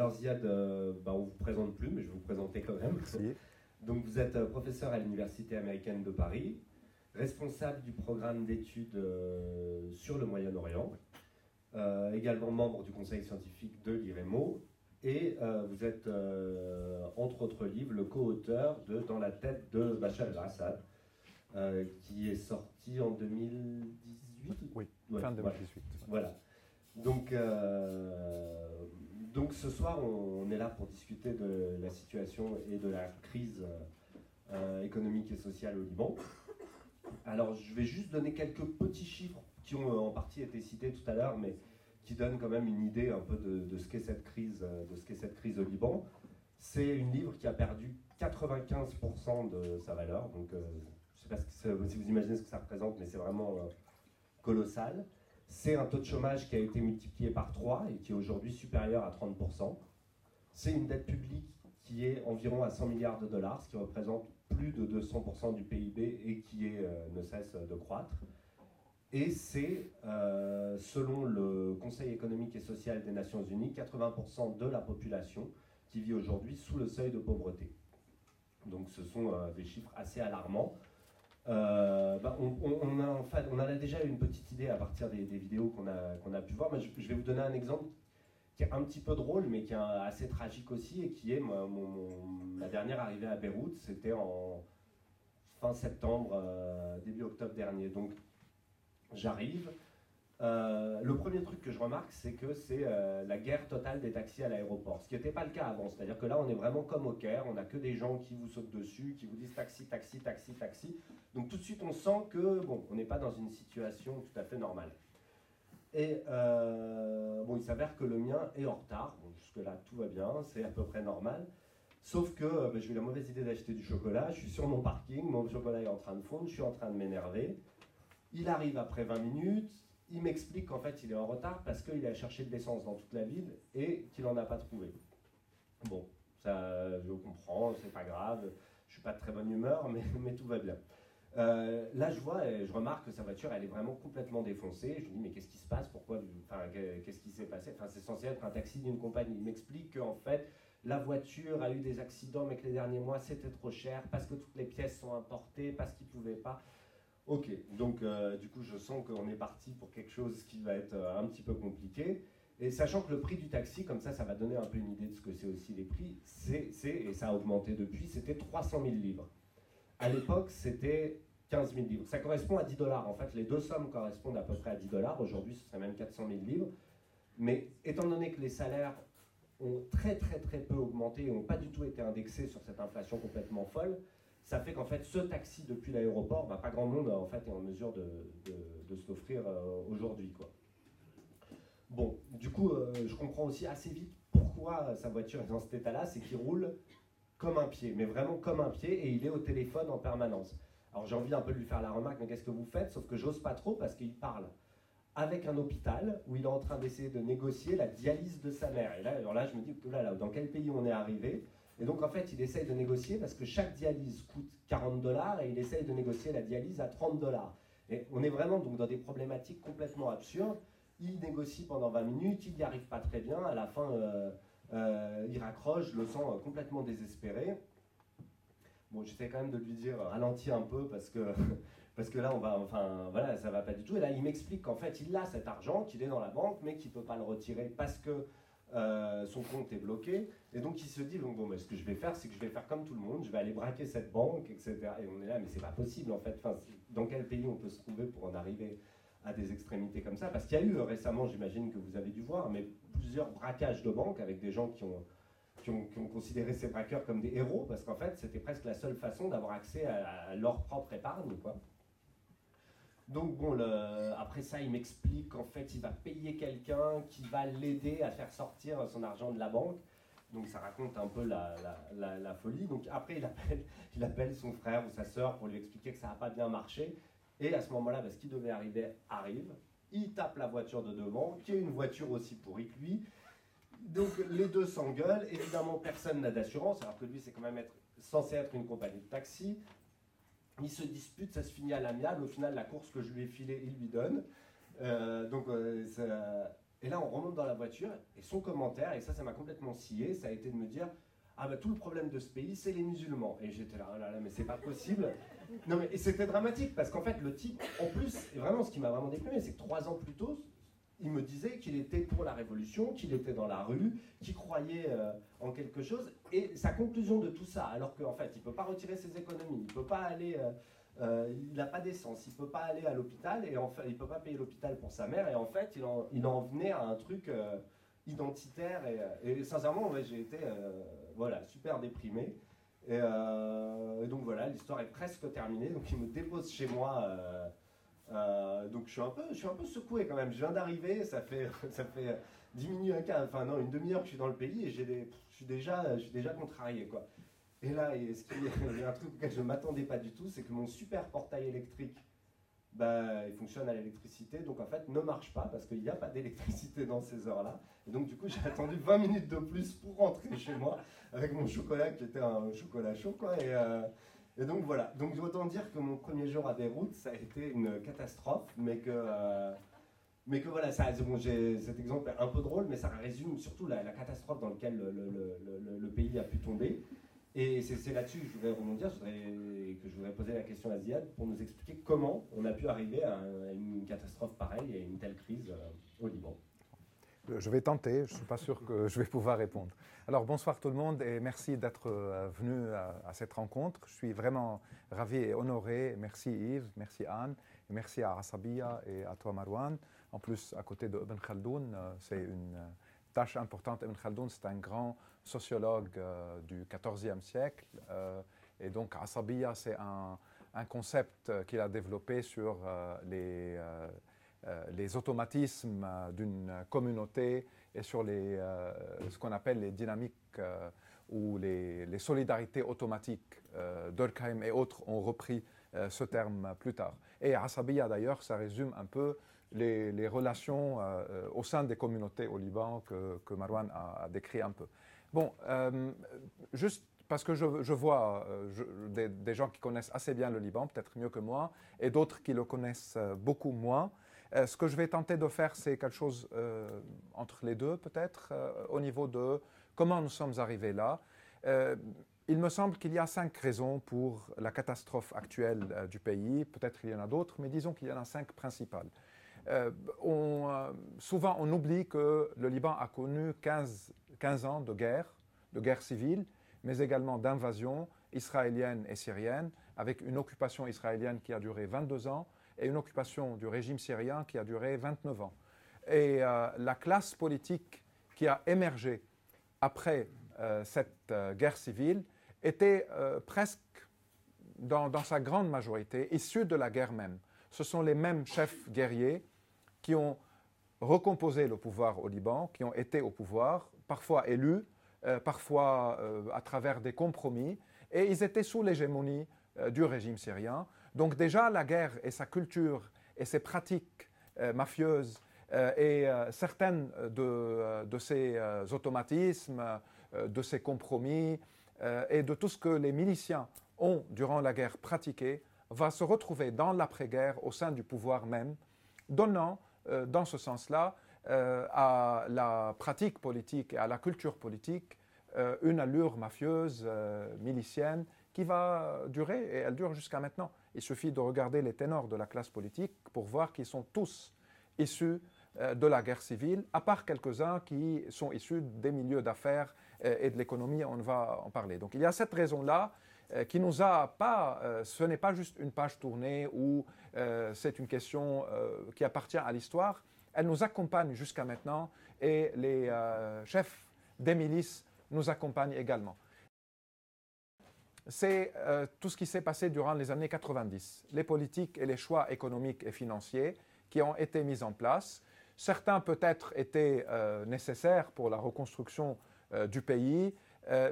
alors Ziad, bah, on ne vous présente plus, mais je vais vous présenter quand même. Donc vous êtes professeur à l'Université américaine de Paris, responsable du programme d'études sur le Moyen-Orient, également membre du conseil scientifique de l'IREMO, et vous êtes, entre autres livres, le co-auteur de Dans la tête de Bachar el-Assad, qui est sorti en 2018 Oui, fin 2018. Voilà. Donc, euh, donc ce soir, on, est là pour discuter de la situation et de la crise euh, économique et sociale au Liban. Alors, je vais juste donner quelques petits chiffres qui ont euh, en partie été cités tout à l'heure, mais qui donnent quand même une idée un peu de, ce qu'est cette crise, de ce qu'est cette crise au Liban. C'est une livre qui a perdu 95% de sa valeur. Donc, je ne sais pas si vous imaginez ce que ça représente, mais c'est vraiment colossal. C'est un taux de chômage qui a été multiplié par 3 et qui est aujourd'hui supérieur à 30%. C'est une dette publique qui est environ à 100 milliards de dollars, ce qui représente plus de 200% du PIB et qui euh, ne cesse de croître. Et c'est, euh, selon le Conseil économique et social des Nations Unies, 80% de la population qui vit aujourd'hui sous le seuil de pauvreté. Donc ce sont euh, des chiffres assez alarmants. Euh, bah, on, a, en fait, a déjà une petite idée à partir des, vidéos qu'on a, qu'on a pu voir. Mais je, vais vous donner un exemple qui est un petit peu drôle, mais qui est assez tragique aussi, et qui est ma dernière arrivée à Beyrouth. C'était en fin septembre, euh, début octobre dernier. Donc j'arrive, euh, le premier truc que je remarque, c'est que c'est euh, la guerre totale des taxis à l'aéroport, ce qui n'était pas le cas avant. C'est-à-dire que là, on est vraiment comme au Caire, on n'a que des gens qui vous sautent dessus, qui vous disent taxi, taxi, taxi, taxi. Donc tout de suite, on sent que bon, on n'est pas dans une situation tout à fait normale. Et euh, bon, il s'avère que le mien est en retard. jusque-là, tout va bien, c'est à peu près normal. Sauf que ben, j'ai eu la mauvaise idée d'acheter du chocolat. Je suis sur mon parking, mon chocolat est en train de fondre, je suis en train de m'énerver. Il arrive après 20 minutes, il m'explique qu'en fait il est en retard parce qu'il a cherché de l'essence dans toute la ville et qu'il n'en a pas trouvé. Bon, ça je comprends, c'est pas grave, je suis pas de très bonne humeur, mais, tout va bien. Euh, là, je vois, et je remarque que sa voiture, elle est vraiment complètement défoncée. Je me dis, mais qu'est-ce qui se passe? Pourquoi Enfin, qu'est-ce qui s'est passé? Enfin, c'est censé être un taxi d'une compagnie. Il m'explique qu'en fait, la voiture a eu des accidents, mais que les derniers mois, c'était trop cher parce que toutes les pièces sont importées, parce qu'il ne pouvait pas. Ok, donc euh, du coup, je sens qu'on est parti pour quelque chose qui va être euh, un petit peu compliqué. Et sachant que le prix du taxi, comme ça, ça va donner un peu une idée de ce que c'est aussi les prix, c'est, et ça a augmenté depuis, c'était 300 000 livres. À l'époque, c'était 15 000 livres. Ça correspond à 10 dollars. En fait, les deux sommes correspondent à peu près à 10 dollars. Aujourd'hui, ce serait même 400 000 livres. Mais étant donné que les salaires ont très très très peu augmenté et n'ont pas du tout été indexés sur cette inflation complètement folle, ça fait qu'en fait, ce taxi depuis l'aéroport, bah, pas grand monde en fait, est en mesure de, de, se l'offrir euh, aujourd'hui. Quoi. Bon, du coup, euh, je comprends aussi assez vite pourquoi sa voiture est dans cet état-là, c'est qu'il roule comme un pied, mais vraiment comme un pied, et il est au téléphone en permanence. Alors j'ai envie un peu de lui faire la remarque, mais qu'est-ce que vous faites? Sauf que j'ose pas trop parce qu'il parle avec un hôpital où il est en train d'essayer de négocier la dialyse de sa mère. Et là, alors là je me dis, là, là, dans quel pays on est arrivé? Et donc en fait, il essaye de négocier parce que chaque dialyse coûte 40 dollars et il essaye de négocier la dialyse à 30 dollars. Et on est vraiment donc dans des problématiques complètement absurdes. Il négocie pendant 20 minutes, il n'y arrive pas très bien. À la fin, euh, euh, il raccroche, le sens euh, complètement désespéré. Bon, j'essaie quand même de lui dire ralentis un peu parce que, parce que là, on va, enfin, voilà, ça va pas du tout. Et là, il m'explique qu'en fait, il a cet argent, qu'il est dans la banque, mais qu'il ne peut pas le retirer parce que euh, son compte est bloqué, et donc il se dit bon, bon ce que je vais faire, c'est que je vais faire comme tout le monde, je vais aller braquer cette banque, etc. Et on est là, mais c'est pas possible en fait. Enfin, dans quel pays on peut se trouver pour en arriver à des extrémités comme ça? Parce qu'il y a eu récemment, j'imagine que vous avez dû voir, mais plusieurs braquages de banques avec des gens qui ont, qui ont, considéré ces braqueurs comme des héros, parce qu'en fait, c'était presque la seule façon d'avoir accès à, à, leur propre épargne, quoi. Donc bon, après ça, il m'explique qu'en fait, il va payer quelqu'un qui va l'aider à faire sortir son argent de la banque. Donc ça raconte un peu la, folie. Donc après, il appelle, il appelle son frère ou sa sœur pour lui expliquer que ça n'a pas bien marché. Et à ce moment-là, ce qui devait arriver arrive. Il tape la voiture de devant, qui est une voiture aussi pourrie que lui. Donc les deux s'engueulent. Évidemment, personne n'a d'assurance, alors que lui, c'est quand même censé être une compagnie de taxi. Ils se disputent, ça se finit à l'amiable. Au final, la course que je lui ai filée, il lui donne. Euh, donc, euh, Et là, on remonte dans la voiture, et son commentaire, et ça, ça m'a complètement scié, ça a été de me dire Ah, bah tout le problème de ce pays, c'est les musulmans. Et j'étais là, oh là là, mais c'est pas possible. Non, mais c'était dramatique, parce qu'en fait, le type, en plus, vraiment, ce qui m'a vraiment déprimé, c'est que trois ans plus tôt, il me disait qu'il était pour la révolution, qu'il était dans la rue, qu'il croyait euh, en quelque chose. Et sa conclusion de tout ça, alors qu'en fait, il ne peut pas retirer ses économies, il peut pas aller. Euh, euh, il n'a pas d'essence, il ne peut pas aller à l'hôpital, et en fait, il ne peut pas payer l'hôpital pour sa mère, et en fait, il en, il en venait à un truc identitaire, et, sincèrement, j'ai été voilà, super déprimé. Et, et donc voilà, l'histoire est presque terminée, donc il me dépose chez moi euh, donc je suis, un peu, secoué quand même. Je viens d'arriver, ça fait, ça fait 10 minutes, enfin non, une demi-heure que je suis dans le pays et j'ai je, suis déjà, je suis déjà contrarié. Quoi. Et là, il y a un truc auquel je ne m'attendais pas du tout, c'est que mon super portail électrique, bah, il fonctionne à l'électricité, donc en fait ne marche pas parce qu'il n'y a pas d'électricité dans ces heures-là. Et donc du coup j'ai attendu 20 minutes de plus pour rentrer chez moi avec mon chocolat qui était un chocolat chaud. Quoi, et, euh, et donc voilà, donc autant dire que mon premier jour à Beyrouth, ça a été une catastrophe, mais que, euh, mais que voilà, ça, bon, cet exemple est un peu drôle, mais ça résume surtout la, catastrophe dans laquelle le, pays a pu tomber. Et c'est là-dessus que je voudrais rebondir, je que je voudrais poser la question à Ziad pour nous expliquer comment on a pu arriver à, une catastrophe pareille et une telle crise euh, au Liban. Je vais tenter, je ne suis pas sûr que je vais pouvoir répondre. Alors bonsoir tout le monde et merci d'être euh, venu à, cette rencontre. Je suis vraiment ravi et honoré. Merci Yves, merci Anne, et merci à Asabia et à toi Marwan. En plus, à côté de Ibn Khaldoun, euh, c'est une euh, tâche importante. Ibn Khaldoun, c'est un grand sociologue du XIVe siècle. et donc Asabia, c'est un, concept qu'il a développé sur les automatismes euh, d'une communauté et sur les, euh, ce qu'on appelle les dynamiques ou les, solidarités automatiques. Durkheim et autres ont repris ce terme plus tard. Et Asabiya d'ailleurs, ça résume un peu les, relations au sein des communautés au Liban que, que Marwan a, décrit un peu. Bon, juste parce que je, vois des, gens qui connaissent assez bien le Liban, peut-être mieux que moi, et d'autres qui le connaissent beaucoup moins. Euh, ce que je vais tenter de faire, c'est quelque chose euh, entre les deux, peut-être, euh, au niveau de comment nous sommes arrivés là. il me semble qu'il y a cinq raisons pour la catastrophe actuelle du pays. Peut-être qu'il y en a d'autres, mais disons qu'il y en a cinq principales. souvent, on oublie que le Liban a connu 15, 15 ans de guerre, de guerre civile, mais également d'invasion israélienne et syrienne, avec une occupation israélienne qui a duré 22 ans, et une occupation du régime syrien qui a duré 29 ans. Et euh, la classe politique qui a émergé après euh, cette euh, guerre civile était presque, dans, dans, sa grande majorité, issue de la guerre même. Ce sont les mêmes chefs guerriers qui ont recomposé le pouvoir au Liban, qui ont été au pouvoir, parfois élus, parfois à travers des compromis, et ils étaient sous l'hégémonie du régime syrien. Donc déjà, la guerre et sa culture et ses pratiques euh, mafieuses euh, et euh, certaines de, de ces automatismes, de ces compromis et de tout ce que les miliciens ont durant la guerre pratiqué va se retrouver dans l'après-guerre au sein du pouvoir même, donnant dans ce sens-là à la pratique politique et à la culture politique une allure mafieuse, milicienne, qui va durer, et elle dure jusqu'à maintenant. Il suffit de regarder les ténors de la classe politique pour voir qu'ils sont tous issus euh, de la guerre civile, à part quelques-uns qui sont issus des milieux d'affaires euh, et de l'économie, on va en parler. Donc il y a cette raison-là euh, qui nous a pas, ce n'est pas juste une page tournée ou c'est une question qui appartient à l'histoire, elle nous accompagne jusqu'à maintenant et les chefs des milices nous accompagnent également c'est euh, tout ce qui s'est passé durant les années 90, les politiques et les choix économiques et financiers qui ont été mis en place. Certains peut-être étaient euh, nécessaires pour la reconstruction euh, du pays,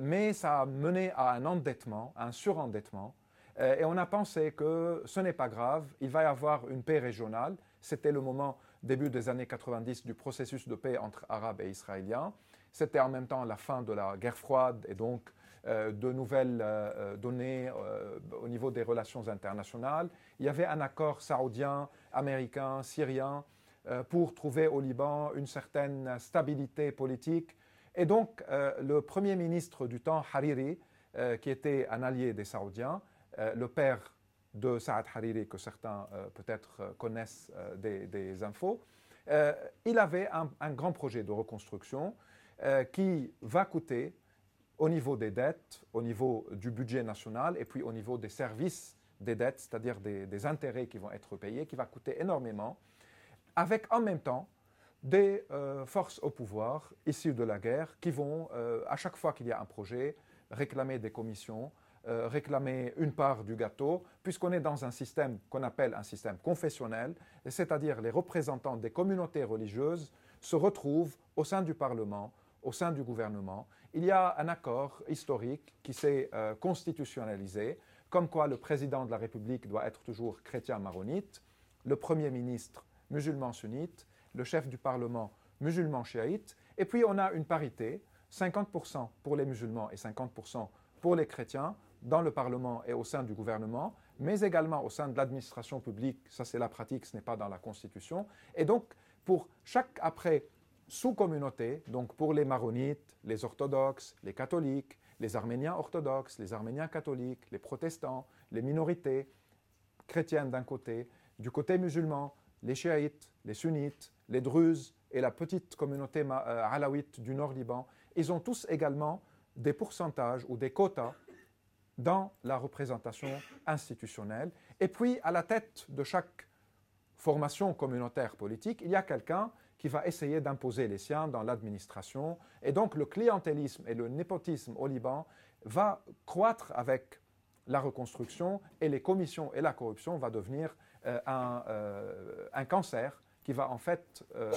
mais ça a mené à un endettement, un surendettement. et on a pensé que ce n'est pas grave, il va y avoir une paix régionale. C'était le moment, début des années 90, du processus de paix entre Arabes et Israéliens. C'était en même temps la fin de la guerre froide et donc de nouvelles euh, euh, données au niveau des relations internationales. Il y avait un accord saoudien, américain, syrien pour trouver au Liban une certaine stabilité politique. Et donc, le premier ministre du temps, Hariri, qui était un allié des Saoudiens, le père de Saad Hariri, que certains peut-être connaissent des, infos, il avait un, grand projet de reconstruction qui va coûter au niveau des dettes, au niveau du budget national et puis au niveau des services des dettes, c'est-à-dire des, intérêts qui vont être payés, qui va coûter énormément, avec en même temps des euh, forces au pouvoir issues de la guerre qui vont, euh, à chaque fois qu'il y a un projet, réclamer des commissions, euh, réclamer une part du gâteau, puisqu'on est dans un système qu'on appelle un système confessionnel, c'est-à-dire les représentants des communautés religieuses se retrouvent au sein du Parlement, au sein du gouvernement, il y a un accord historique qui s'est euh, constitutionnalisé, comme quoi le président de la République doit être toujours chrétien maronite, le Premier ministre musulman sunnite, le chef du Parlement musulman chiite, et puis on a une parité, 50% pour les musulmans et 50% pour les chrétiens, dans le Parlement et au sein du gouvernement, mais également au sein de l'administration publique, ça c'est la pratique, ce n'est pas dans la Constitution. Et donc, pour chaque après sous-communautés, donc pour les maronites, les orthodoxes, les catholiques, les arméniens orthodoxes, les arméniens catholiques, les protestants, les minorités chrétiennes d'un côté, du côté musulman, les chiites, les sunnites, les druzes et la petite communauté euh, alawite du nord Liban, ils ont tous également des pourcentages ou des quotas dans la représentation institutionnelle. Et puis, à la tête de chaque formation communautaire politique, il y a quelqu'un qui va essayer d'imposer les siens dans l'administration. Et donc le clientélisme et le népotisme au Liban va croître avec la reconstruction et les commissions et la corruption va devenir euh, euh, un, cancer qui va en fait euh,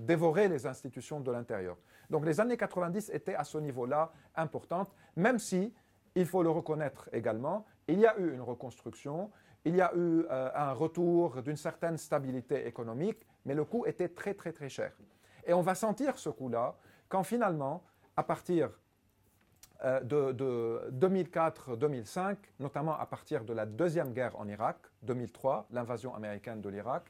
dévorer les institutions de l'intérieur. Donc les années 90 étaient à ce niveau-là importantes, même si, il faut le reconnaître également, il y a eu une reconstruction, il y a eu un retour d'une certaine stabilité économique, mais le coût était très très très cher. Et on va sentir ce coût-là quand finalement, à partir euh, de, 2004-2005, notamment à partir de la deuxième guerre en Irak, 2003, l'invasion américaine de l'Irak,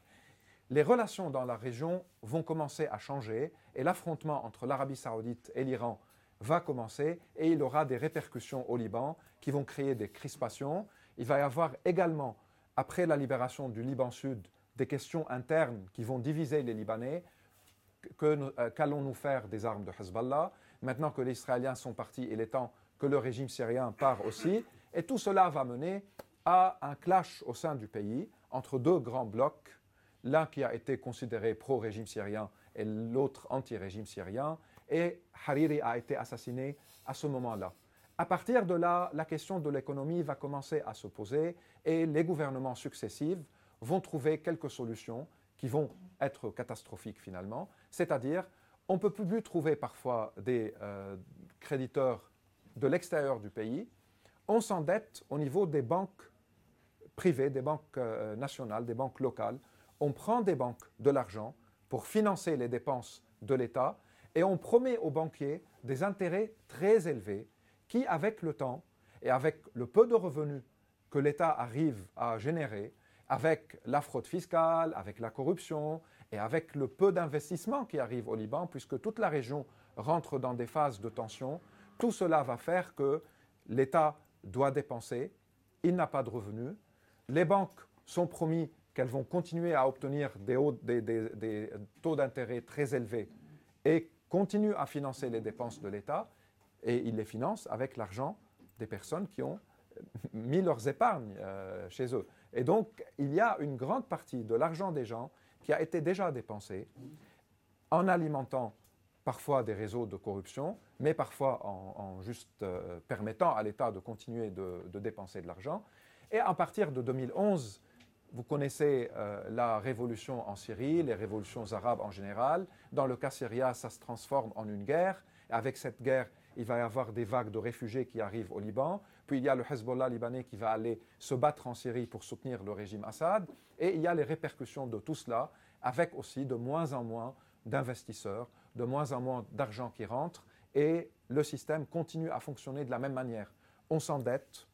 les relations dans la région vont commencer à changer et l'affrontement entre l'Arabie saoudite et l'Iran va commencer et il aura des répercussions au Liban qui vont créer des crispations. Il va y avoir également, après la libération du Liban Sud, des questions internes qui vont diviser les Libanais. Euh, qu'allons-nous faire des armes de Hezbollah Maintenant que les Israéliens sont partis, il est temps que le régime syrien part aussi. Et tout cela va mener à un clash au sein du pays entre deux grands blocs, l'un qui a été considéré pro-régime syrien et l'autre anti-régime syrien. Et Hariri a été assassiné à ce moment-là. À partir de là, la question de l'économie va commencer à se poser et les gouvernements successifs vont trouver quelques solutions qui vont être catastrophiques finalement. C'est-à-dire, on ne peut plus trouver parfois des euh, créditeurs de l'extérieur du pays. On s'endette au niveau des banques privées, des banques euh, nationales, des banques locales. On prend des banques de l'argent pour financer les dépenses de l'État et on promet aux banquiers des intérêts très élevés qui, avec le temps et avec le peu de revenus que l'État arrive à générer, avec la fraude fiscale, avec la corruption et avec le peu d'investissement qui arrive au Liban, puisque toute la région rentre dans des phases de tension, tout cela va faire que l'État doit dépenser, il n'a pas de revenus, les banques sont promis qu'elles vont continuer à obtenir des, taux d'intérêt très élevés et continuent à financer les dépenses de l'État, et ils les financent avec l'argent des personnes qui ont mis leurs épargnes euh, chez eux. Et donc, il y a une grande partie de l'argent des gens qui a été déjà dépensé en alimentant parfois des réseaux de corruption, mais parfois en, juste euh, permettant à l'État de continuer de, dépenser de l'argent. Et à partir de 2011, vous connaissez euh, la révolution en Syrie, les révolutions arabes en général. Dans le cas syrien, ça se transforme en une guerre. Avec cette guerre, il va y avoir des vagues de réfugiés qui arrivent au Liban. Puis il y a le Hezbollah libanais qui va aller se battre en Syrie pour soutenir le régime Assad. Et il y a les répercussions de tout cela, avec aussi de moins en moins d'investisseurs, de moins en moins d'argent qui rentre. Et le système continue à fonctionner de la même manière. On s'endette,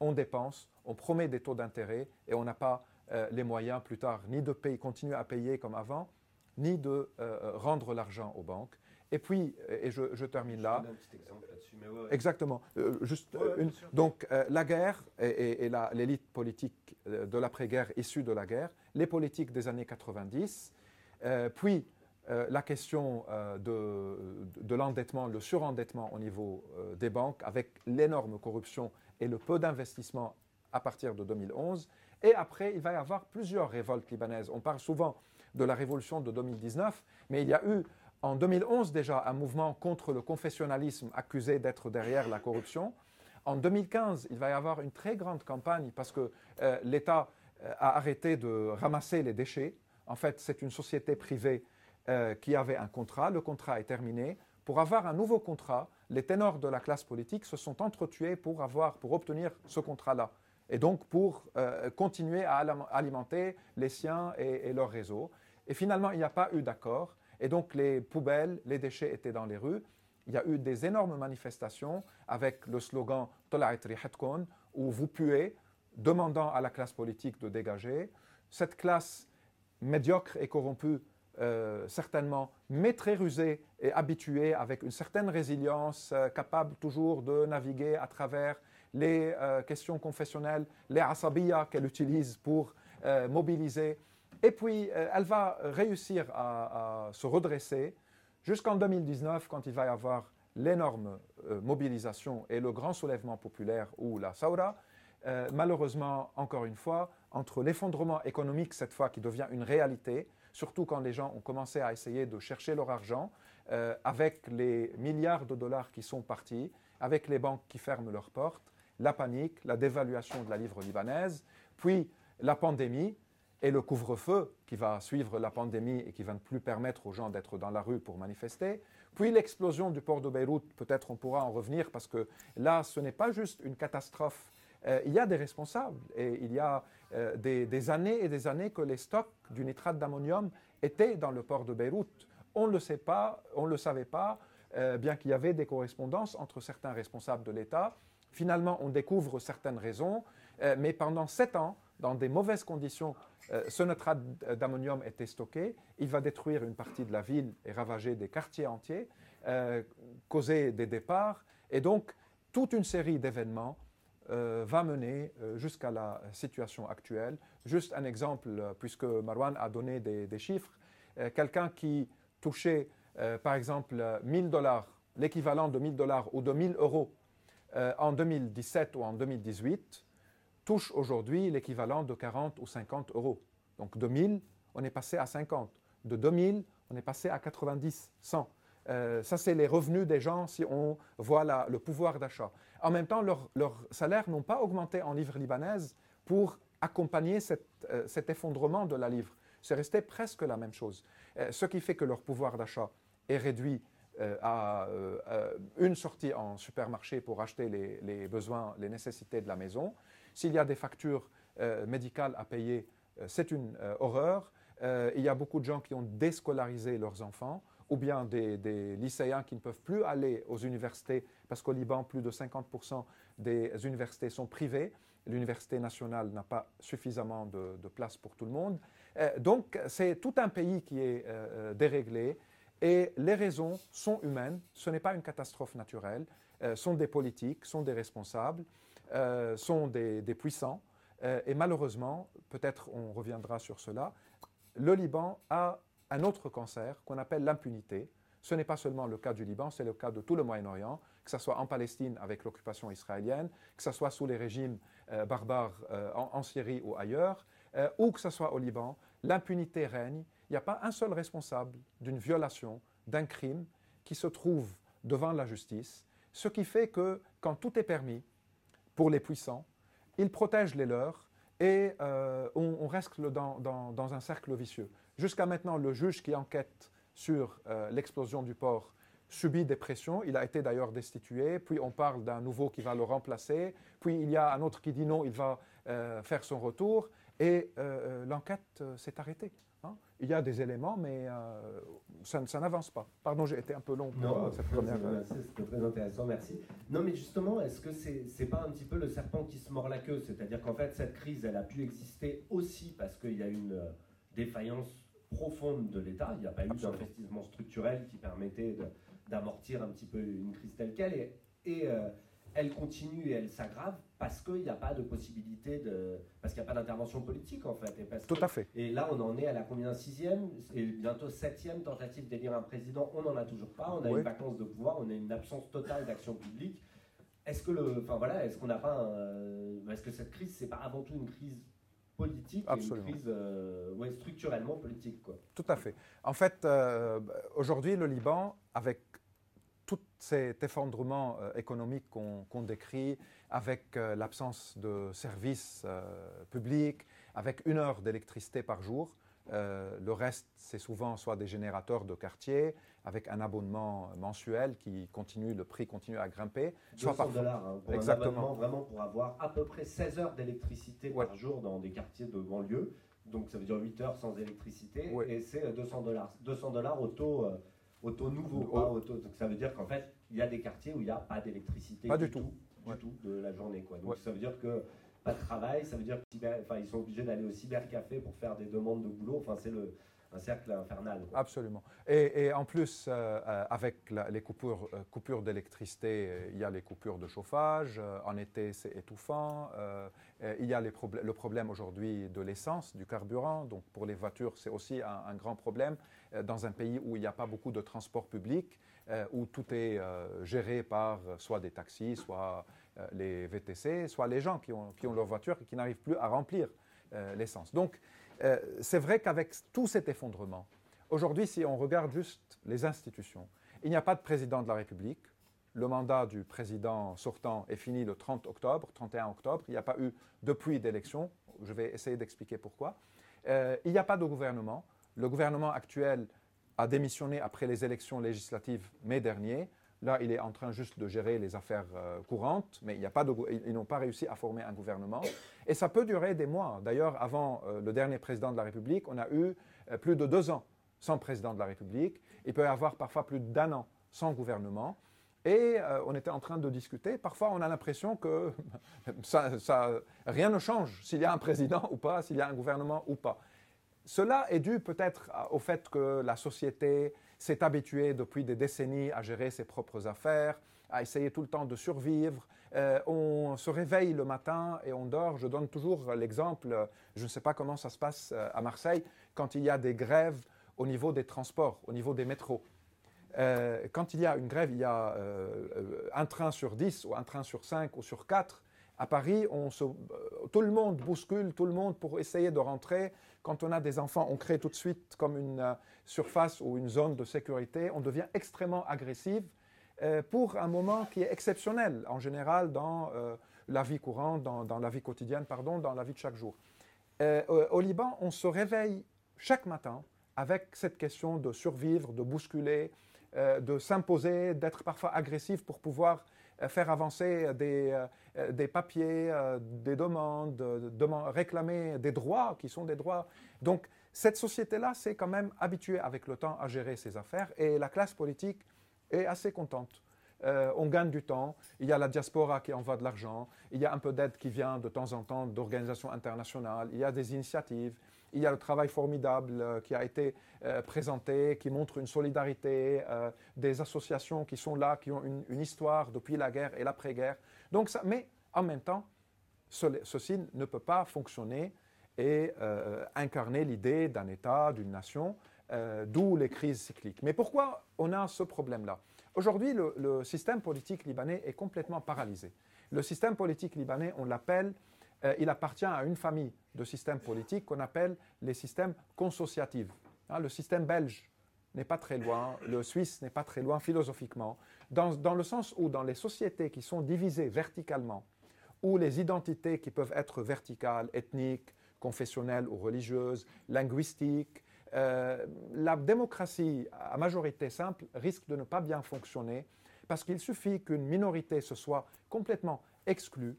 on dépense, on promet des taux d'intérêt et on n'a pas euh, les moyens plus tard ni de payer, continuer à payer comme avant, ni de rendre l'argent aux banques. Et puis, et je, termine là. un petit exemple là-dessus, mais Exactement. juste une, donc, la guerre et, l'élite politique de l'après-guerre issue de la guerre, les politiques des années 90, puis euh, la question euh, de, l'endettement, le surendettement au niveau euh, des banques, avec l'énorme corruption et le peu d'investissement à partir de 2011. Et après, il va y avoir plusieurs révoltes libanaises. On parle souvent de la révolution de 2019, mais il y a eu en 2011 déjà un mouvement contre le confessionnalisme accusé d'être derrière la corruption. En 2015, il va y avoir une très grande campagne parce que l'État a arrêté de ramasser les déchets. En fait, c'est une société privée euh, qui avait un contrat. Le contrat est terminé. Pour avoir un nouveau contrat, les ténors de la classe politique se sont entretués pour, avoir, pour obtenir ce contrat-là. Et donc pour euh, continuer à alimenter les siens et, leur réseau. Et finalement, il n'y a pas eu d'accord. Et donc les poubelles, les déchets étaient dans les rues. Il y a eu des énormes manifestations avec le slogan où vous puez, demandant à la classe politique de dégager. Cette classe médiocre et corrompue euh, certainement, mais très rusé et habitué, avec une certaine résilience, euh, capable toujours de naviguer à travers les euh, questions confessionnelles, les asabiya qu'elle utilise pour mobiliser. Et puis, elle va réussir à, se redresser jusqu'en 2019, quand il va y avoir l'énorme mobilisation et le grand soulèvement populaire ou la Saura. malheureusement, encore une fois, entre l'effondrement économique, cette fois qui devient une réalité, surtout quand les gens ont commencé à essayer de chercher leur argent, euh, avec les milliards de dollars qui sont partis, avec les banques qui ferment leurs portes, la panique, la dévaluation de la livre libanaise, puis la pandémie et le couvre-feu qui va suivre la pandémie et qui va ne plus permettre aux gens d'être dans la rue pour manifester, puis l'explosion du port de Beyrouth, peut-être on pourra en revenir parce que là, ce n'est pas juste une catastrophe euh, il y a des responsables et il y a euh, des, années et des années que les stocks du nitrate d'ammonium étaient dans le port de Beyrouth. On ne le sait pas, on ne le savait pas, euh, bien qu'il y avait des correspondances entre certains responsables de l'État. Finalement, on découvre certaines raisons, mais pendant sept ans, dans des mauvaises conditions, ce nitrate d'ammonium était stocké. Il va détruire une partie de la ville et ravager des quartiers entiers, causer des départs, et donc toute une série d'événements euh, va mener euh, jusqu'à la situation actuelle. Juste un exemple, euh, puisque Marwan a donné des, chiffres. Quelqu'un qui touchait, par exemple, 1000 dollars, l'équivalent de 1000 dollars ou de 1000 euros en 2017 ou en 2018, touche aujourd'hui l'équivalent de 40 ou 50 euros. Donc de 1000, on est passé à 50. De 2000, on est passé à 90, 100. ça, c'est les revenus des gens si on voit le pouvoir d'achat. En même temps, leurs salaires n'ont pas augmenté en livre libanaise pour accompagner euh, cet effondrement de la livre. C'est resté presque la même chose. Euh, ce qui fait que leur pouvoir d'achat est réduit euh, à une sortie en supermarché pour acheter les, besoins, les nécessités de la maison. S'il y a des factures médicales à payer, c'est une horreur. il y a beaucoup de gens qui ont déscolarisé leurs enfants ou bien des, lycéens qui ne peuvent plus aller aux universités, parce qu'au Liban, plus de 50% des universités sont privées. L'université nationale n'a pas suffisamment de, place pour tout le monde. Euh, donc, c'est tout un pays qui est euh, euh, déréglé. Et les raisons sont humaines, ce n'est pas une catastrophe naturelle, sont des politiques, sont des responsables, sont des, puissants. et malheureusement, peut-être on reviendra sur cela, le Liban a un autre cancer qu'on appelle l'impunité. Ce n'est pas seulement le cas du Liban, c'est le cas de tout le Moyen-Orient, que ce soit en Palestine avec l'occupation israélienne, que ce soit sous les régimes euh, barbares euh, en, Syrie ou ailleurs, euh, ou que ce soit au Liban. L'impunité règne. Il n'y a pas un seul responsable d'une violation, d'un crime qui se trouve devant la justice, ce qui fait que quand tout est permis pour les puissants, ils protègent les leurs et on, reste dans un cercle vicieux. Jusqu'à maintenant, le juge qui enquête sur euh, l'explosion du port subit des pressions. Il a été d'ailleurs destitué. Puis on parle d'un nouveau qui va le remplacer. Puis il y a un autre qui dit non, il va euh, faire son retour. Et euh, l'enquête s'est arrêtée. Hein. Il y a des éléments, mais ça, n'avance pas. Pardon, j'ai été un peu long pour cette première. C'était très intéressant, merci. Non, mais justement, est-ce que c'est n'est pas un petit peu le serpent qui se mord la queue? C'est-à-dire qu'en fait, cette crise, elle a pu exister aussi parce qu'il y a une défaillance profonde de l'État. Il n'y a pas eu d'investissement structurel qui permettait d'amortir un petit peu une crise telle qu'elle. Et, et euh, elle continue et elle s'aggrave parce qu'il n'y a pas de possibilité de. parce qu'il n'y a pas d'intervention politique en fait. Et parce Tout à fait. Et là, on en est à la combien Sixième et bientôt septième tentative d'élire un président. On n'en a toujours pas. On a une vacance de pouvoir. On a une absence totale d'action publique. Est-ce que le, enfin voilà, est-ce qu'on n'a pas, un, est-ce que cette crise, c'est pas avant tout une crise politique, Absolument. une crise euh, ouais, structurellement politique. Quoi? Tout à fait. En fait, euh, aujourd'hui, le Liban, avec tout cet effondrement euh, économique qu'on décrit, avec l'absence de services publics, avec une heure d'électricité par jour, le reste, c'est souvent soit des générateurs de quartier, avec un abonnement mensuel qui continue, le prix continue à grimper. 200 soit dollars hein, pour Exactement. un abonnement vraiment pour avoir à peu près 16 heures d'électricité par jour dans des quartiers de banlieue. Donc ça veut dire 8 heures sans électricité et c'est 200 dollars. 200 dollars au taux, euh, au taux nouveau. donc ça veut dire qu'en fait, il y a des quartiers où il n'y a pas d'électricité du, tout, du tout de la journée. Quoi. Donc ça veut dire que pas de travail, ça veut dire qu'ils sont obligés d'aller au cybercafé pour faire des demandes de boulot. Enfin, c'est le, un cercle infernal. Absolument. Et, en plus, euh, euh, avec les coupures, euh, coupures d'électricité, il y a les coupures de chauffage. en été, c'est étouffant. il y a le problème aujourd'hui de l'essence, du carburant. Donc pour les voitures, c'est aussi un, grand problème dans un pays où il n'y a pas beaucoup de transport public, où tout est géré par soit des taxis, soit les VTC, soit les gens qui ont, qui ont leur voiture et qui n'arrivent plus à remplir l'essence. Donc, euh, c'est vrai qu'avec tout cet effondrement, aujourd'hui, si on regarde juste les institutions, il n'y a pas de président de la République. Le mandat du président sortant est fini le 30 octobre, 31 octobre. Il n'y a pas eu depuis d'élection. Je vais essayer d'expliquer pourquoi. Euh, il n'y a pas de gouvernement. Le gouvernement actuel a démissionné après les élections législatives mai dernier. Là, il est en train juste de gérer les affaires euh, courantes, mais il y a pas ils n'ont pas réussi à former un gouvernement. Et ça peut durer des mois. D'ailleurs, avant euh, le dernier président de la République, on a eu euh, plus de deux ans sans président de la République. Il peut y avoir parfois plus d'un an sans gouvernement. Et on était en train de discuter. Parfois, on a l'impression que rien ne change s'il y a un président ou pas, s'il y a un gouvernement ou pas. Cela est dû peut-être au fait que la société s'est habituée depuis des décennies à gérer ses propres affaires, à essayer tout le temps de survivre. Euh, on se réveille le matin et on dort. Je donne toujours l'exemple, je ne sais pas comment ça se passe euh, à Marseille, quand il y a des grèves au niveau des transports, au niveau des métros. Euh, quand il y a une grève, il y a un train sur 10 ou un train sur 5 ou sur 4 à Paris, on se, tout le monde bouscule, tout le monde pour essayer de rentrer. Quand on a des enfants, on crée tout de suite comme une euh, surface ou une zone de sécurité. On devient extrêmement agressif euh, pour un moment qui est exceptionnel en général dans euh, la vie courante, dans, la vie quotidienne, pardon, dans la vie de chaque jour. au Liban, on se réveille chaque matin avec cette question de survivre, de bousculer, de s'imposer, d'être parfois agressif pour pouvoir faire avancer des, euh, euh, des papiers, des demandes, réclamer des droits qui sont des droits. Donc cette société-là s'est quand même habituée avec le temps à gérer ses affaires et la classe politique est assez contente. on gagne du temps, il y a la diaspora qui envoie de l'argent, il y a un peu d'aide qui vient de temps en temps d'organisations internationales, il y a des initiatives, il y a le travail formidable euh, qui a été euh, présenté, qui montre une solidarité, euh, des associations qui sont là, qui ont une, histoire depuis la guerre et l'après-guerre. Donc ça, mais en même temps, ceci ne peut pas fonctionner et incarner l'idée d'un État, d'une nation, d'où les crises cycliques. Mais pourquoi on a ce problème-là? Aujourd'hui, le, système politique libanais est complètement paralysé. Le système politique libanais, on l'appelle il appartient à une famille de systèmes politiques qu'on appelle les systèmes consociatifs. Hein, le système belge n'est pas très loin, le suisse n'est pas très loin philosophiquement, dans, le sens où dans les sociétés qui sont divisées verticalement, où les identités qui peuvent être verticales, ethniques, confessionnelles ou religieuses, linguistiques, euh, la démocratie à majorité simple risque de ne pas bien fonctionner parce qu'il suffit qu'une minorité se soit complètement exclue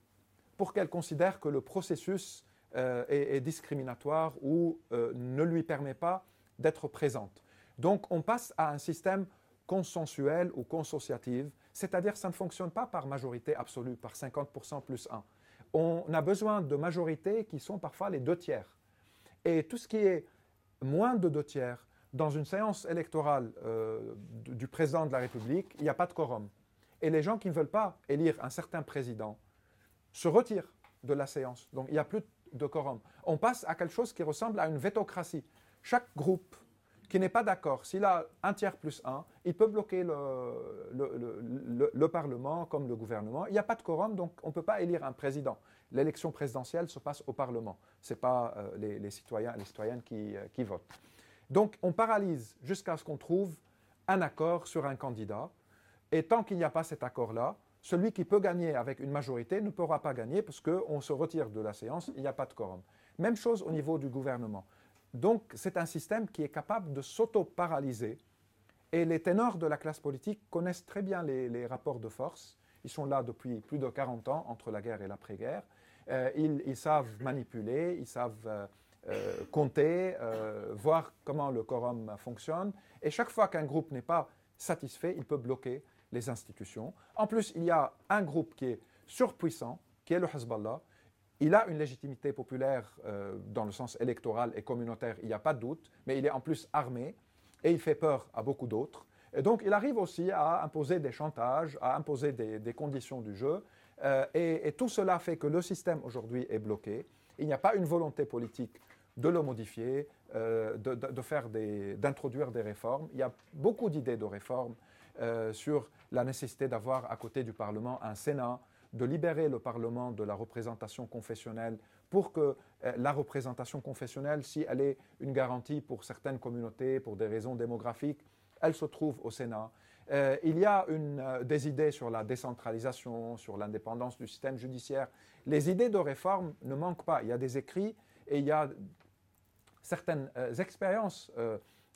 pour qu'elle considère que le processus euh, est, discriminatoire ou euh, ne lui permet pas d'être présente. Donc on passe à un système consensuel ou consociatif, c'est-à-dire ça ne fonctionne pas par majorité absolue, par 50% plus 1. On a besoin de majorités qui sont parfois les deux tiers. Et tout ce qui est moins de deux tiers, dans une séance électorale du président de la République, il n'y a pas de quorum. Et les gens qui ne veulent pas élire un certain président se retirent de la séance. Donc il n'y a plus de quorum. On passe à quelque chose qui ressemble à une vétocratie. Chaque groupe qui n'est pas d'accord, s'il a un tiers plus un, il peut bloquer le, le, Parlement comme le gouvernement. Il n'y a pas de quorum, donc on ne peut pas élire un président. L'élection présidentielle se passe au Parlement. Ce n'est pas euh, les, citoyens et les citoyennes qui, euh, qui votent. Donc on paralyse jusqu'à ce qu'on trouve un accord sur un candidat. Et tant qu'il n'y a pas cet accord-là, celui qui peut gagner avec une majorité ne pourra pas gagner parce qu'on se retire de la séance, il n'y a pas de quorum. Même chose au niveau du gouvernement. Donc c'est un système qui est capable de s'auto-paralyser. Et les ténors de la classe politique connaissent très bien les, rapports de force. Ils sont là depuis plus de 40 ans, entre la guerre et l'après-guerre. Euh, ils, savent manipuler, ils savent euh, euh, compter, voir comment le quorum fonctionne. Et chaque fois qu'un groupe n'est pas satisfait, il peut bloquer les institutions. En plus, il y a un groupe qui est surpuissant, qui est le Hezbollah, il a une légitimité populaire euh, dans le sens électoral et communautaire, il n'y a pas de doute, mais il est en plus armé et il fait peur à beaucoup d'autres. Et donc il arrive aussi à imposer des chantages, à imposer des, conditions du jeu. Euh, et, tout cela fait que le système aujourd'hui est bloqué. Il n'y a pas une volonté politique de le modifier, euh, de, d'introduire des réformes. Il y a beaucoup d'idées de réformes sur la nécessité d'avoir à côté du Parlement un Sénat, de libérer le Parlement de la représentation confessionnelle pour que euh, la représentation confessionnelle, si elle est une garantie pour certaines communautés, pour des raisons démographiques, elle se trouve au Sénat. Euh, il y a euh, des idées sur la décentralisation, sur l'indépendance du système judiciaire. Les idées de réforme ne manquent pas. Il y a des écrits et il y a certaines expériences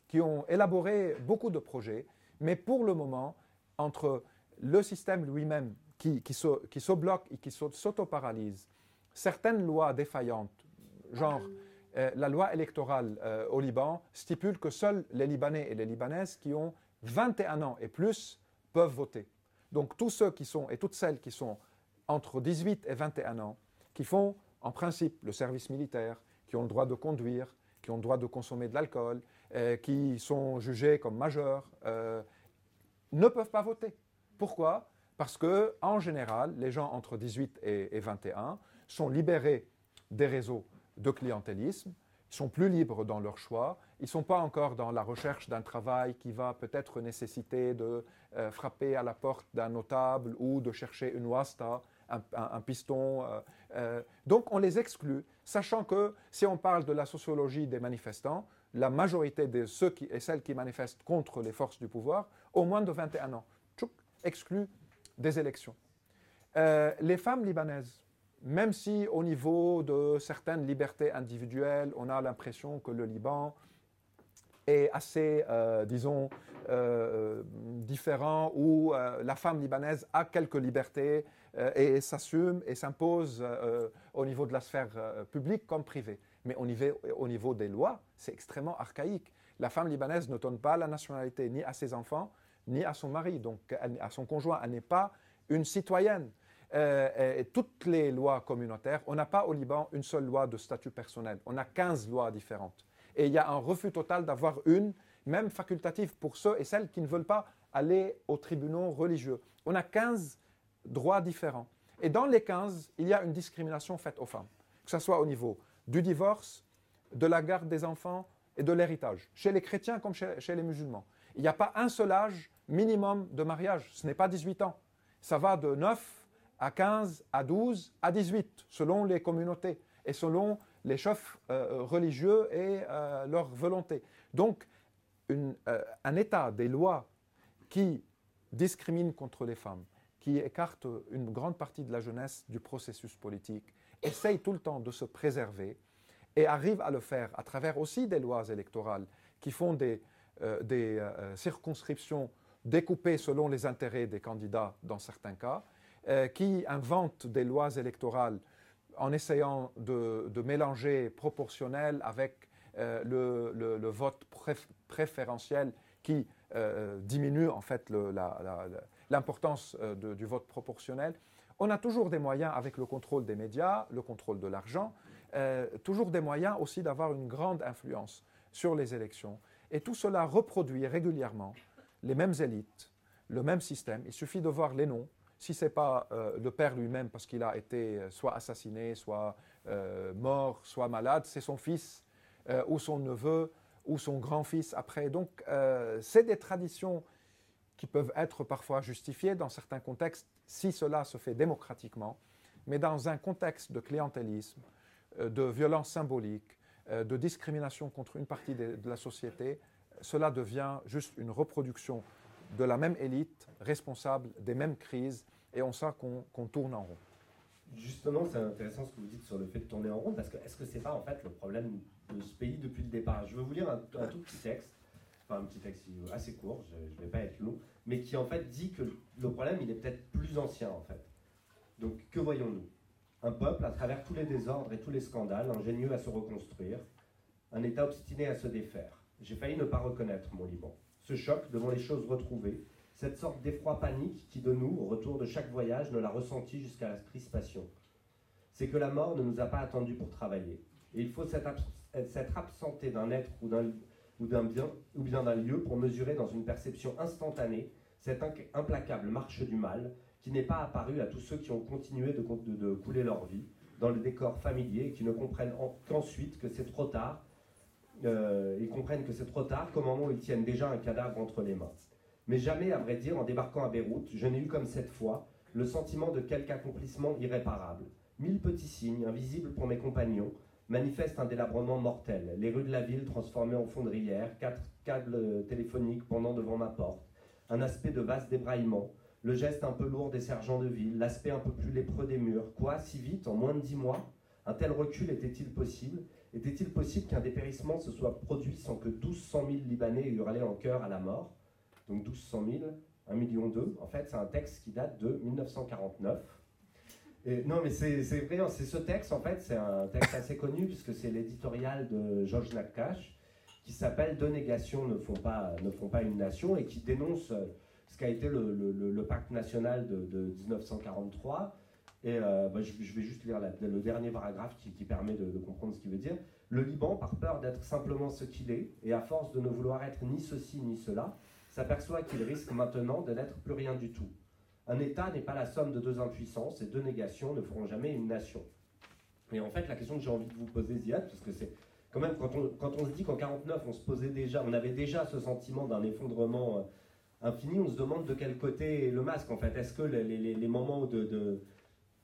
qui ont élaboré beaucoup de projets, mais pour le moment, entre le système lui-même qui, qui, se, qui se bloquent et qui s'auto-paralysent. Certaines lois défaillantes, genre euh, la loi électorale euh, au Liban, stipule que seuls les Libanais et les Libanaises qui ont 21 ans et plus peuvent voter. Donc tous ceux qui sont et toutes celles qui sont entre 18 et 21 ans, qui font en principe le service militaire, qui ont le droit de conduire, qui ont le droit de consommer de l'alcool, euh, qui sont jugés comme majeurs, ne peuvent pas voter. Pourquoi? Parce que, en général, les gens entre 18 et, 21 sont libérés des réseaux de clientélisme, ils sont plus libres dans leur choix, ils ne sont pas encore dans la recherche d'un travail qui va peut-être nécessiter de euh, frapper à la porte d'un notable ou de chercher une wasta, un, piston. Euh, euh. donc on les exclut, sachant que si on parle de la sociologie des manifestants, la majorité de ceux et celles qui manifestent contre les forces du pouvoir ont moins de 21 ans. Tchouk, exclu des élections. Euh, les femmes libanaises, même si au niveau de certaines libertés individuelles, on a l'impression que le Liban est assez, euh, disons, euh, différent, où la femme libanaise a quelques libertés et s'assume et s'impose au niveau de la sphère publique comme privée. Mais au niveau, au niveau des lois, c'est extrêmement archaïque. La femme libanaise ne donne pas la nationalité ni à ses enfants, ni à son mari, donc à son conjoint. Elle n'est pas une citoyenne. Euh, et toutes les lois communautaires, on n'a pas au Liban une seule loi de statut personnel. On a 15 lois différentes. Et il y a un refus total d'avoir une, même facultative pour ceux et celles qui ne veulent pas aller aux tribunaux religieux. On a 15 droits différents. Et dans les 15, il y a une discrimination faite aux femmes, que ce soit au niveau du divorce, de la garde des enfants et de l'héritage, chez les chrétiens comme chez, les musulmans. Il n'y a pas un seul âge minimum de mariage, ce n'est pas 18 ans. Ça va de 9 à 15, à 12, à 18, selon les communautés et selon les chefs euh, religieux et euh, leur volonté. Donc, euh, un État, des lois qui discriminent contre les femmes, qui écartent une grande partie de la jeunesse du processus politique, essaye tout le temps de se préserver et arrive à le faire à travers aussi des lois électorales qui font des, des circonscriptions découpées selon les intérêts des candidats dans certains cas, euh, qui inventent des lois électorales en essayant de, mélanger proportionnel avec euh, le, vote préférentiel qui euh, diminue en fait l'importance du vote proportionnel. On a toujours des moyens avec le contrôle des médias, le contrôle de l'argent, toujours des moyens aussi d'avoir une grande influence. sur les élections. Et tout cela reproduit régulièrement les mêmes élites, le même système. Il suffit de voir les noms. Si ce n'est pas euh, le père lui-même parce qu'il a été euh, soit assassiné, soit euh, mort, soit malade, c'est son fils ou son neveu ou son grand-fils après. Donc c'est des traditions qui peuvent être parfois justifiées dans certains contextes si cela se fait démocratiquement, mais dans un contexte de clientélisme, de violence symbolique, de discrimination contre une partie de la société, cela devient juste une reproduction de la même élite responsable des mêmes crises et on sent qu'on tourne en rond. Justement, c'est intéressant ce que vous dites sur le fait de tourner en rond, parce que est-ce que c'est pas en fait le problème de ce pays depuis le départ? Je veux vous lire un, tout petit texte, un petit texte assez court, je ne vais pas être long, mais qui en fait dit que le problème il est peut-être plus ancien en fait. Donc que voyons-nous? Un peuple à travers tous les désordres et tous les scandales, ingénieux à se reconstruire, un État obstiné à se défaire j'ai failli ne pas reconnaître mon Liban. Ce choc devant les choses retrouvées, cette sorte d'effroi panique qui de nous, au retour de chaque voyage, ne l'a ressenti jusqu'à la crispation. C'est que la mort ne nous a pas attendus pour travailler. Et il faut s'être absenté d'un être ou d'un bien, ou bien d'un lieu pour mesurer dans une perception instantanée cette implacable marche du mal qui n'est pas apparue à tous ceux qui ont continué de, couler leur vie dans le décor familier et qui ne comprennent qu'ensuite que c'est trop tard euh, ils comprennent que c'est trop tard, qu'au moment où ils tiennent déjà un cadavre entre les mains. Mais jamais, à vrai dire, en débarquant à Beyrouth, je n'ai eu comme cette fois le sentiment de quelque accomplissement irréparable. Mille petits signes, invisibles pour mes compagnons, manifestent un délabrement mortel. Les rues de la ville transformées en fondrières, quatre câbles téléphoniques pendant devant ma porte, un aspect de vaste débraillement, le geste un peu lourd des sergents de ville, l'aspect un peu plus lépreux des murs. Quoi, si vite, en moins de dix mois Un tel recul était-il possible? Était-il possible qu'un dépérissement se soit produit sans que 1200 000 Libanais aient hurlé en chœur à la mort? Donc 1200 000, 1 million d'eux. En fait, c'est un texte qui date de 1949. Non, mais c'est vrai, c'est ce texte, en fait, c'est un texte assez connu, puisque c'est l'éditorial de Georges Nakache, qui s'appelle Deux négations ne font, pas, ne font pas une nation, et qui dénonce ce qu'a été le, pacte national de, de 1943, et euh, bah, je, vais juste lire le dernier paragraphe qui, permet de, comprendre ce qu'il veut dire. Le Liban, par peur d'être simplement ce qu'il est, et à force de ne vouloir être ni ceci ni cela, s'aperçoit qu'il risque maintenant de n'être plus rien du tout. Un État n'est pas la somme de deux impuissances, et deux négations ne feront jamais une nation. Et en fait, la question que j'ai envie de vous poser, Ziad, parce que c'est quand même, quand on, quand on se dit qu'en 49, on se posait déjà, on avait déjà ce sentiment d'un effondrement euh, infini, on se demande de quel côté est le masque, en fait. Est-ce que les, les, les moments de, de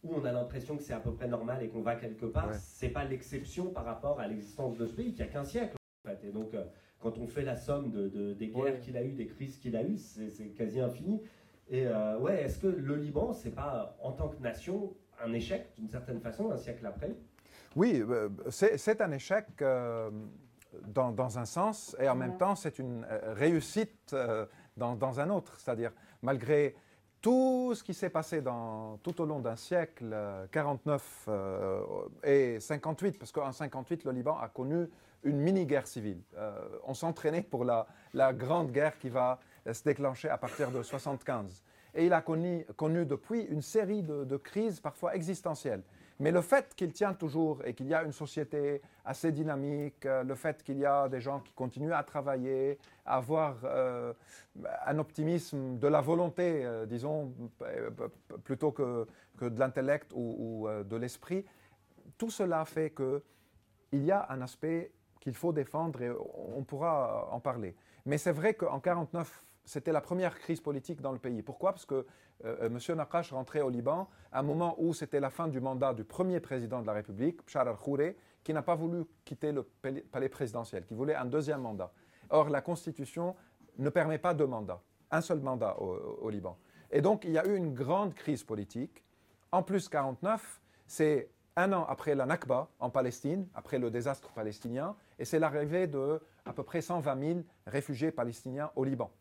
où on a l'impression que c'est à peu près normal et qu'on va quelque part, ce c'est pas l'exception par rapport à l'existence de ce pays qui a qu'un siècle en fait. Et donc, euh, quand on fait la somme de, des guerres qu'il a eues, des crises qu'il a eues, c'est quasi infini. Et euh, ouais, est-ce que le Liban, c'est pas en tant que nation un échec d'une certaine façon un siècle après? Oui, euh, c'est un échec. Dans, dans, un sens, et en même temps, c'est une réussite dans, dans, un autre. C'est-à-dire, malgré tout ce qui s'est passé dans, tout au long d'un siècle, 49 euh, et 58, parce qu'en 58, le Liban a connu une mini-guerre civile. Euh, on s'entraînait pour la, la, grande guerre qui va se déclencher à partir de 75. Et il a connu, depuis une série de, crises parfois existentielles. Mais le fait qu'il tient toujours et qu'il y a une société assez dynamique, euh, le fait qu'il y a des gens qui continuent à travailler, à avoir euh, un optimisme de la volonté, euh, disons, plutôt que, que de l'intellect ou, de l'esprit, tout cela fait qu'il y a un aspect qu'il faut défendre et on pourra en parler. Mais c'est vrai qu'en 1949, c'était la première crise politique dans le pays. Pourquoi? Parce que euh, M. Nakash rentrait au Liban à un moment où c'était la fin du mandat du premier président de la République, Bchar al-Khouré, qui n'a pas voulu quitter le palais présidentiel, qui voulait un deuxième mandat. Or, la Constitution ne permet pas deux mandats, un seul mandat au, Liban. Et donc, il y a eu une grande crise politique. En plus, 49, c'est un an après la Nakba en Palestine, après le désastre palestinien, et c'est l'arrivée de à peu près 120 000 réfugiés palestiniens au Liban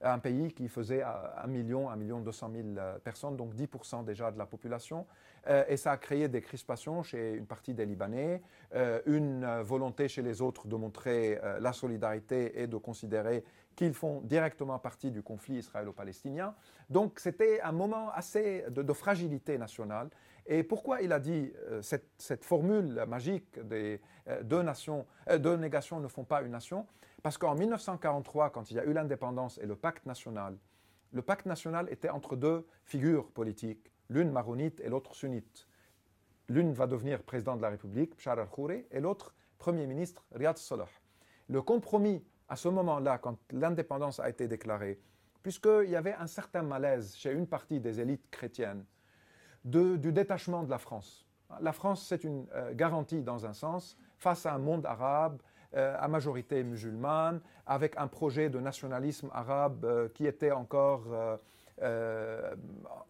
un pays qui faisait 1 million, 1 million 200 000 personnes, donc 10% déjà de la population. Euh, et ça a créé des crispations chez une partie des Libanais, euh, une volonté chez les autres de montrer euh, la solidarité et de considérer qu'ils font directement partie du conflit israélo-palestinien. Donc c'était un moment assez de, fragilité nationale. Et pourquoi il a dit cette, formule magique des deux, nations, deux négations ne font pas une nation? Parce qu'en 1943, quand il y a eu l'indépendance et le pacte national, le pacte national était entre deux figures politiques, l'une maronite et l'autre sunnite. L'une va devenir président de la République, Bshar al-Khouri, et l'autre Premier ministre, Riyad Salah. Le compromis à ce moment-là, quand l'indépendance a été déclarée, puisqu'il y avait un certain malaise chez une partie des élites chrétiennes du détachement de la France. La France, c'est une euh, garantie dans un sens face à un monde arabe euh, à majorité musulmane, avec un projet de nationalisme arabe euh, qui était encore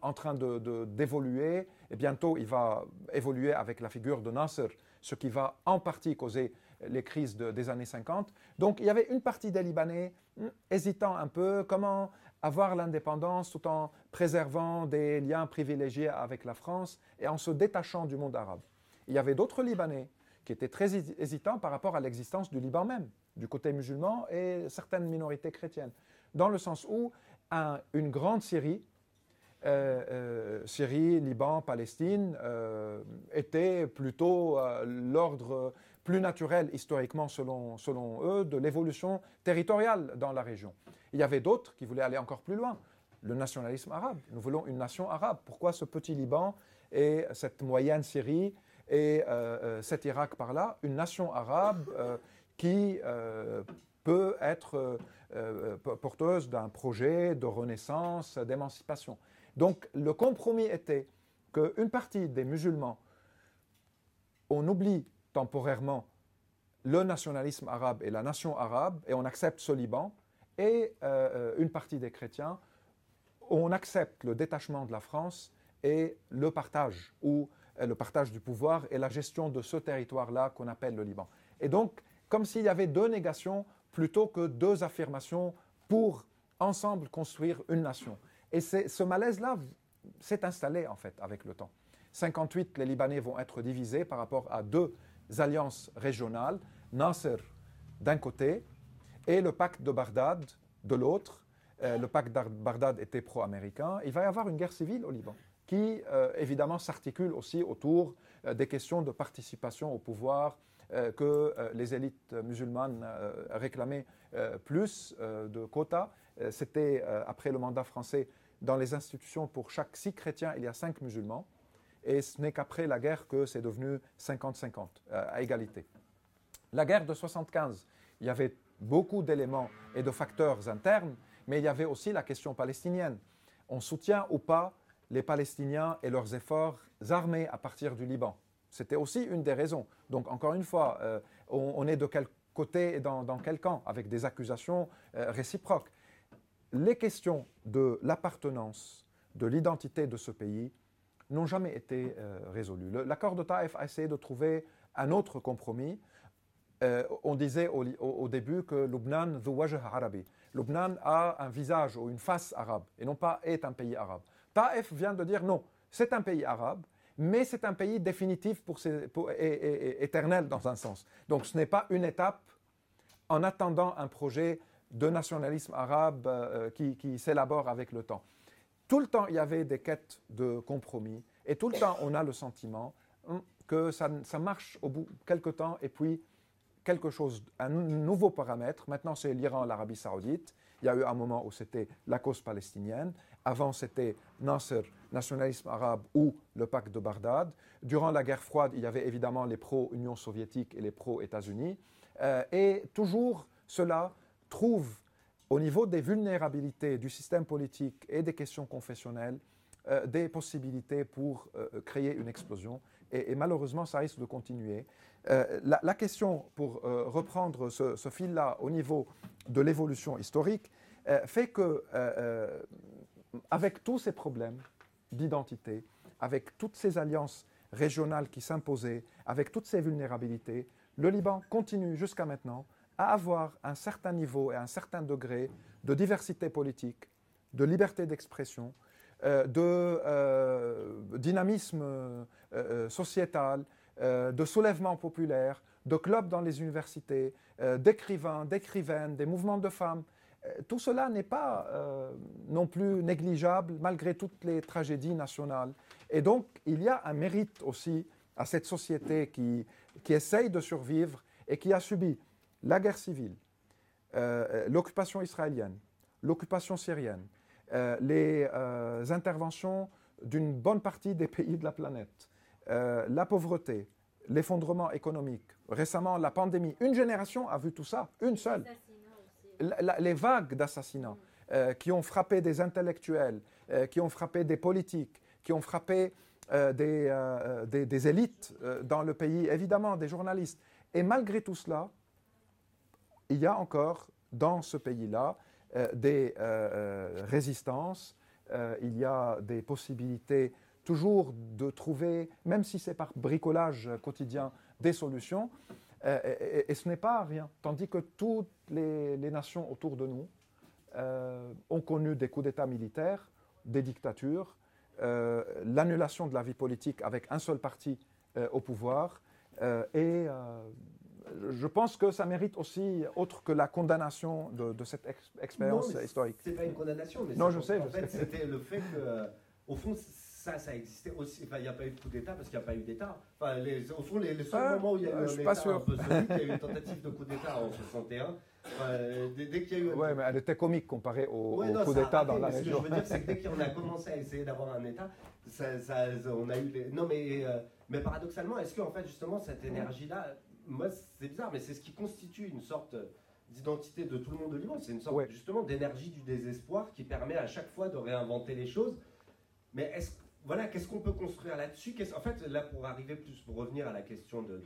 en train d'évoluer. et bientôt, il va évoluer avec la figure de Nasser, ce qui va en partie causer les crises des années 50. Donc il y avait une partie des Libanais hmm, hésitant un peu comment avoir l'indépendance tout en préservant des liens privilégiés avec la France et en se détachant du monde arabe. Il y avait d'autres Libanais qui étaient très hésitants par rapport à l'existence du Liban même, du côté musulman et certaines minorités chrétiennes, dans le sens où une grande Syrie, euh, euh, Syrie, Liban, Palestine, euh, était plutôt l'ordre plus naturel historiquement selon, selon eux de l'évolution territoriale dans la région. Il y avait d'autres qui voulaient aller encore plus loin. Le nationalisme arabe. Nous voulons une nation arabe. Pourquoi ce petit Liban et cette moyenne Syrie et euh, euh, cet Irak par là Une nation arabe euh, qui peut être porteuse d'un projet de renaissance, d'émancipation. Donc le compromis était qu'une partie des musulmans, on oublie temporairement le nationalisme arabe et la nation arabe, et on accepte ce Liban, et une partie des chrétiens, on accepte le détachement de la France et le partage, ou le partage du pouvoir et la gestion de ce territoire-là qu'on appelle le Liban. Et donc, comme s'il y avait deux négations plutôt que deux affirmations pour ensemble construire une nation. Et ce malaise-là s'est installé en fait avec le temps. 58, les Libanais vont être divisés par rapport à deux alliances régionales, Nasser d'un côté et le pacte de Bagdad de l'autre. Euh, le pacte de Bagdad était pro-américain. Il va y avoir une guerre civile au Liban qui euh, évidemment s'articule aussi autour euh, des questions de participation au pouvoir que les élites musulmanes réclamaient plus de quotas. C'était après le mandat français dans les institutions pour chaque six chrétiens, il y a cinq musulmans. Et ce n'est qu'après la guerre que c'est devenu 50-50, euh, à égalité. La guerre de 75, il y avait beaucoup d'éléments et de facteurs internes, mais il y avait aussi la question palestinienne. On soutient ou pas les Palestiniens et leurs efforts armés à partir du Liban. C'était aussi une des raisons. Donc, encore une fois, euh, on, est de quel côté et dans, quel camp, avec des accusations euh, réciproques. Les questions de l'appartenance, de l'identité de ce pays, n'ont jamais été euh, résolus. L'accord de Taïf a essayé de trouver un autre compromis. On disait au, début que Lubnan arabi. Lubnan a un visage ou une face arabe et non pas est un pays arabe. Taïf vient de dire non, c'est un pays arabe, mais c'est un pays définitif pour et, éternel dans un sens. Donc ce n'est pas une étape en attendant un projet de nationalisme arabe euh, qui s'élabore avec le temps tout le temps, il y avait des quêtes de compromis. Et tout le temps, on a le sentiment hum, que ça, marche au bout de quelques temps. Et puis, quelque chose, un nouveau paramètre. Maintenant, c'est l'Iran, l'Arabie saoudite. Il y a eu un moment où c'était la cause palestinienne. Avant, c'était Nasser, nationalisme arabe ou le pacte de Bagdad. Durant la guerre froide, il y avait évidemment les pro-Union soviétique et les pro-États-Unis. Euh, et toujours, cela trouve au niveau des vulnérabilités du système politique et des questions confessionnelles, euh, des possibilités pour euh, créer une explosion. Et, malheureusement, ça risque de continuer. La, question, pour reprendre ce, ce fil-là au niveau de l'évolution historique, fait que, avec tous ces problèmes d'identité, avec toutes ces alliances régionales qui s'imposaient, avec toutes ces vulnérabilités, le Liban continue jusqu'à maintenant à avoir un certain niveau et un certain degré de diversité politique, de liberté d'expression, euh, de euh, dynamisme euh, sociétal, de soulèvement populaire, de clubs dans les universités, d'écrivains, d'écrivaines, des mouvements de femmes. Tout cela n'est pas non plus négligeable malgré toutes les tragédies nationales. Et donc, il y a un mérite aussi à cette société qui, qui essaye de survivre et qui a subi la guerre civile, l'occupation israélienne, l'occupation syrienne, les interventions d'une bonne partie des pays de la planète, la pauvreté, l'effondrement économique, récemment la pandémie. Une génération a vu tout ça, une seule. Les vagues d'assassinats euh, qui ont frappé des intellectuels, euh, qui ont frappé des politiques, qui ont frappé euh, des, des, élites dans le pays, évidemment des journalistes. Et malgré tout cela, il y a encore dans ce pays-là des résistances, il y a des possibilités toujours de trouver, même si c'est par bricolage quotidien, des solutions. Euh, et, ce n'est pas rien. Tandis que toutes les, nations autour de nous euh, ont connu des coups d'État militaires, des dictatures, euh, l'annulation de la vie politique avec un seul parti au pouvoir. et je pense que ça mérite aussi, autre que la condamnation de, cette expérience historique. Ce n'est pas une condamnation, mais non, je sais, en fait, c'était le fait que, au fond, ça, ça existait aussi. Enfin, il n'y a pas eu de coup d'État parce qu'il n'y a pas eu d'État. Enfin, les, au fond, les, les seuls ah, moments où il y a eu un État un peu solide, il y a eu une tentative de coup d'État en 61. dès, qu'il y a eu. Ouais, mais elle était comique comparée au, coup d'État dans la région. Ce que je veux dire, c'est que dès qu'on a commencé à essayer d'avoir un État, ça, ça, on a eu. Les... Non, mais, euh, mais paradoxalement, est-ce qu'en fait, justement, cette énergie-là, moi, c'est bizarre, mais c'est ce qui constitue une sorte d'identité de tout le monde de Liban. C'est une sorte justement d'énergie du désespoir qui permet à chaque fois de réinventer les choses. Mais est-ce voilà, qu'est-ce qu'on peut construire là-dessus? En fait, là, pour arriver plus, pour revenir à la question de,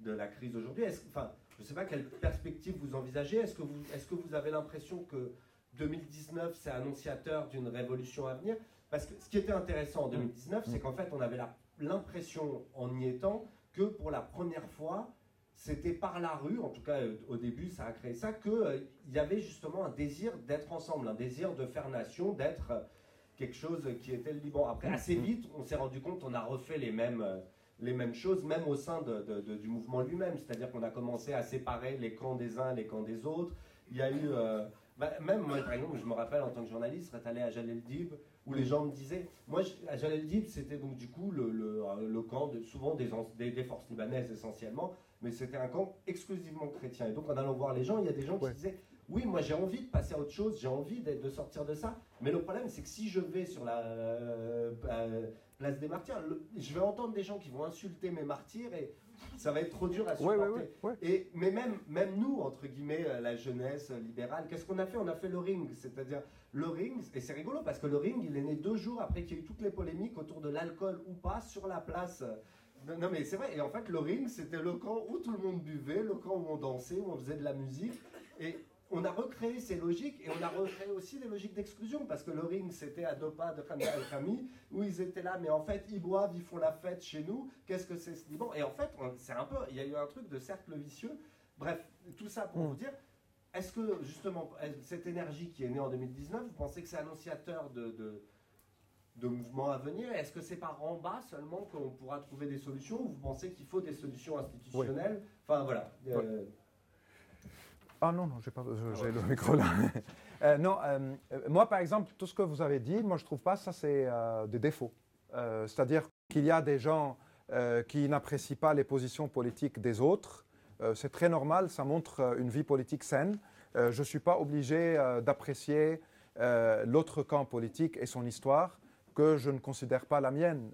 de, la crise aujourd'hui, enfin, je ne sais pas quelle perspective vous envisagez. Est-ce que vous, est que vous avez l'impression que 2019, c'est annonciateur d'une révolution à venir? Parce que ce qui était intéressant en 2019, c'est qu'en fait, on avait l'impression, en y étant, que pour la première fois, c'était par la rue, en tout cas euh, au début ça a créé ça, qu'il euh, y avait justement un désir d'être ensemble, un désir de faire nation, d'être quelque chose qui était le Liban. Après, assez mm. vite, on s'est rendu compte qu'on a refait les mêmes, euh, les mêmes choses, même au sein de, du mouvement lui-même. C'est-à-dire qu'on a commencé à séparer les camps des uns, les camps des autres. Il y a eu. Euh, bah, même moi, par exemple, je me rappelle en tant que journaliste, être allé à Jalel Dib, où les gens me disaient. Moi, à Jalel Dib, c'était donc du coup le, le, le camp de, souvent des, des, des, forces libanaises essentiellement, mais c'était un camp exclusivement chrétien. Et donc, en allant voir les gens, il y a des gens qui disaient oui, moi j'ai envie de passer à autre chose, j'ai envie de sortir de ça. Mais le problème, c'est que si je vais sur la euh, euh, place des martyrs, je vais entendre des gens qui vont insulter mes martyrs et ça va être trop dur à supporter. et, mais même, même nous, entre guillemets, euh, la jeunesse libérale, qu'est-ce qu'on a fait? On a fait le ring. C'est-à-dire, le ring, et c'est rigolo parce que le ring, il est né deux jours après qu'il y ait eu toutes les polémiques autour de l'alcool ou pas sur la place. Non, mais c'est vrai, et en fait le ring c'était le camp où tout le monde buvait, le camp où on dansait, où on faisait de la musique. Et on a recréé ces logiques et on a recréé aussi des logiques d'exclusion parce que le ring c'était à deux pas de Khami où ils étaient là mais en fait ils boivent, ils font la fête chez nous, qu'est-ce que c'est ce Liban Et en fait c'est un peu, il y a eu un truc de cercle vicieux. Bref, tout ça pour mm. vous dire, est-ce que justement cette énergie qui est née en 2019, vous pensez que c'est annonciateur de, de, mouvements à venir? Est-ce que c'est par en bas seulement qu'on pourra trouver des solutions ou vous pensez qu'il faut des solutions institutionnelles? Enfin voilà. Euh, ah non, non, j'ai, j'ai le micro là. Euh, non, euh, moi par exemple, tout ce que vous avez dit, moi je trouve pas ça c'est euh, des défauts. c'est-à-dire qu'il y a des gens qui n'apprécient pas les positions politiques des autres. c'est très normal, ça montre une vie politique saine. je ne suis pas obligé d'apprécier l'autre camp politique et son histoire que je ne considère pas la mienne.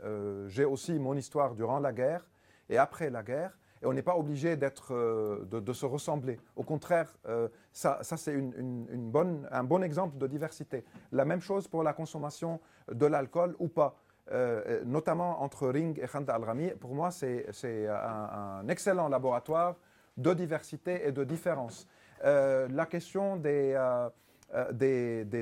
j'ai aussi mon histoire durant la guerre et après la guerre. Et on n'est pas obligé d'être, euh, de, se ressembler. Au contraire, euh, ça, c'est un bon exemple de diversité. La même chose pour la consommation de l'alcool ou pas. Euh, notamment entre Ring et Khanda Al-Rami, pour moi, c'est, un, excellent laboratoire de diversité et de différence. la question des,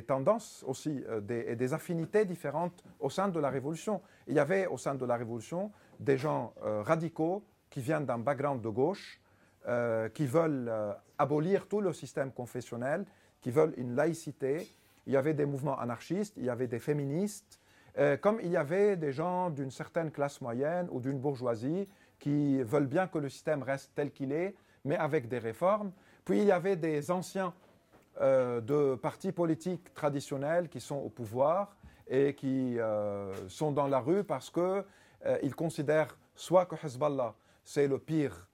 tendances aussi et des affinités différentes au sein de la Révolution. Il y avait au sein de la Révolution des gens radicaux, qui viennent d'un background de gauche, euh, qui veulent euh, abolir tout le système confessionnel, qui veulent une laïcité. Il y avait des mouvements anarchistes, il y avait des féministes, euh, comme il y avait des gens d'une certaine classe moyenne ou d'une bourgeoisie qui veulent bien que le système reste tel qu'il est, mais avec des réformes. Puis il y avait des anciens de partis politiques traditionnels qui sont au pouvoir et qui sont dans la rue parce qu'ils considèrent soit que Hezbollah, c'est le pire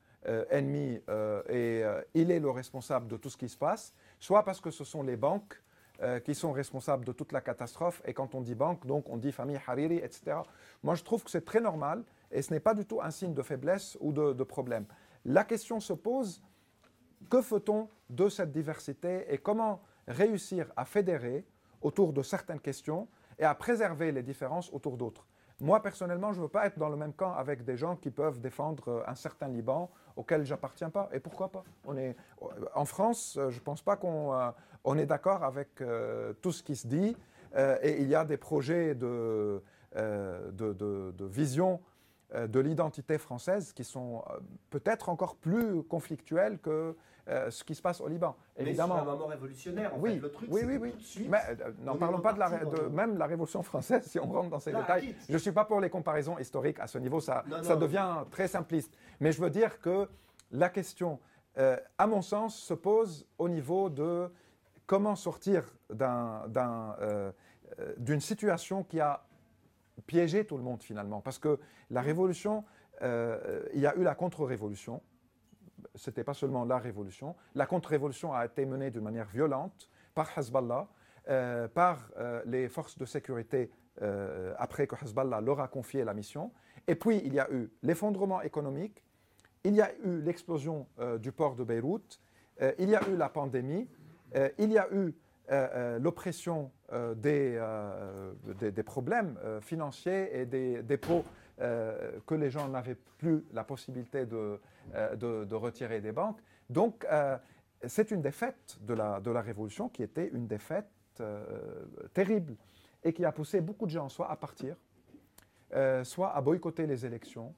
ennemi et il est le responsable de tout ce qui se passe, soit parce que ce sont les banques euh, qui sont responsables de toute la catastrophe. Et quand on dit banque, donc on dit famille Hariri, etc. Moi, je trouve que c'est très normal et ce n'est pas du tout un signe de faiblesse ou de, problème. La question se pose, que fait-on de cette diversité et comment réussir à fédérer autour de certaines questions et à préserver les différences autour d'autres? Moi, personnellement, je ne veux pas être dans le même camp avec des gens qui peuvent défendre euh, un certain Liban auquel j'appartiens pas. Et pourquoi pas? On est, En France, euh, je ne pense pas qu'on on est d'accord avec euh, tout ce qui se dit euh, et il y a des projets de, euh, de, vision de l'identité française qui sont peut-être encore plus conflictuels que ce qui se passe au Liban. Évidemment. Mais c'est un moment révolutionnaire, en oui, fait. Le truc, oui, oui, oui. Mais n'en parlons pas de, la, de même la Révolution française, si on rentre dans ces détails. Je ne suis pas pour les comparaisons historiques à ce niveau, ça, ça devient très simpliste. Mais je veux dire que la question, à mon sens, se pose au niveau de comment sortir euh, d'une situation qui a piégé tout le monde finalement. Parce que la révolution, euh, il y a eu la contre-révolution. Ce n'était pas seulement la révolution. La contre-révolution a été menée d'une manière violente par Hezbollah, euh, par les forces de sécurité après que Hezbollah leur a confié la mission. Et puis, il y a eu l'effondrement économique, il y a eu l'explosion du port de Beyrouth, il y a eu la pandémie, euh, il y a eu euh, euh, des, des, problèmes financiers et des dépôts que les gens n'avaient plus la possibilité de, de, retirer des banques. Donc, c'est une défaite de la, de la Révolution qui était une défaite terrible et qui a poussé beaucoup de gens soit à partir, soit à boycotter les élections,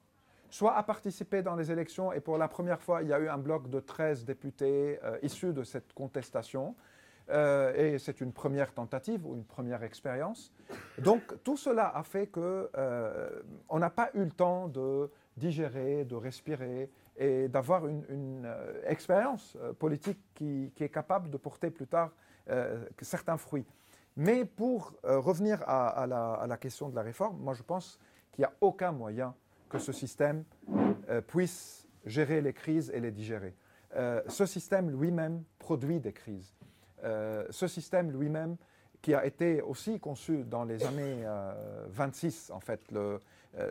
soit à participer dans les élections. Et pour la première fois, il y a eu un bloc de 13 députés issus de cette contestation. Euh, et c'est une première tentative ou une première expérience. Donc tout cela a fait qu'on euh, n'a pas eu le temps de digérer, de respirer et d'avoir une, euh, expérience politique qui, est capable de porter plus tard certains fruits. Mais pour revenir à, la, question de la réforme, moi je pense qu'il n'y a aucun moyen que ce système puisse gérer les crises et les digérer. ce système lui-même produit des crises. Euh, ce système lui-même, qui a été aussi conçu dans les années 26, euh, en fait, euh,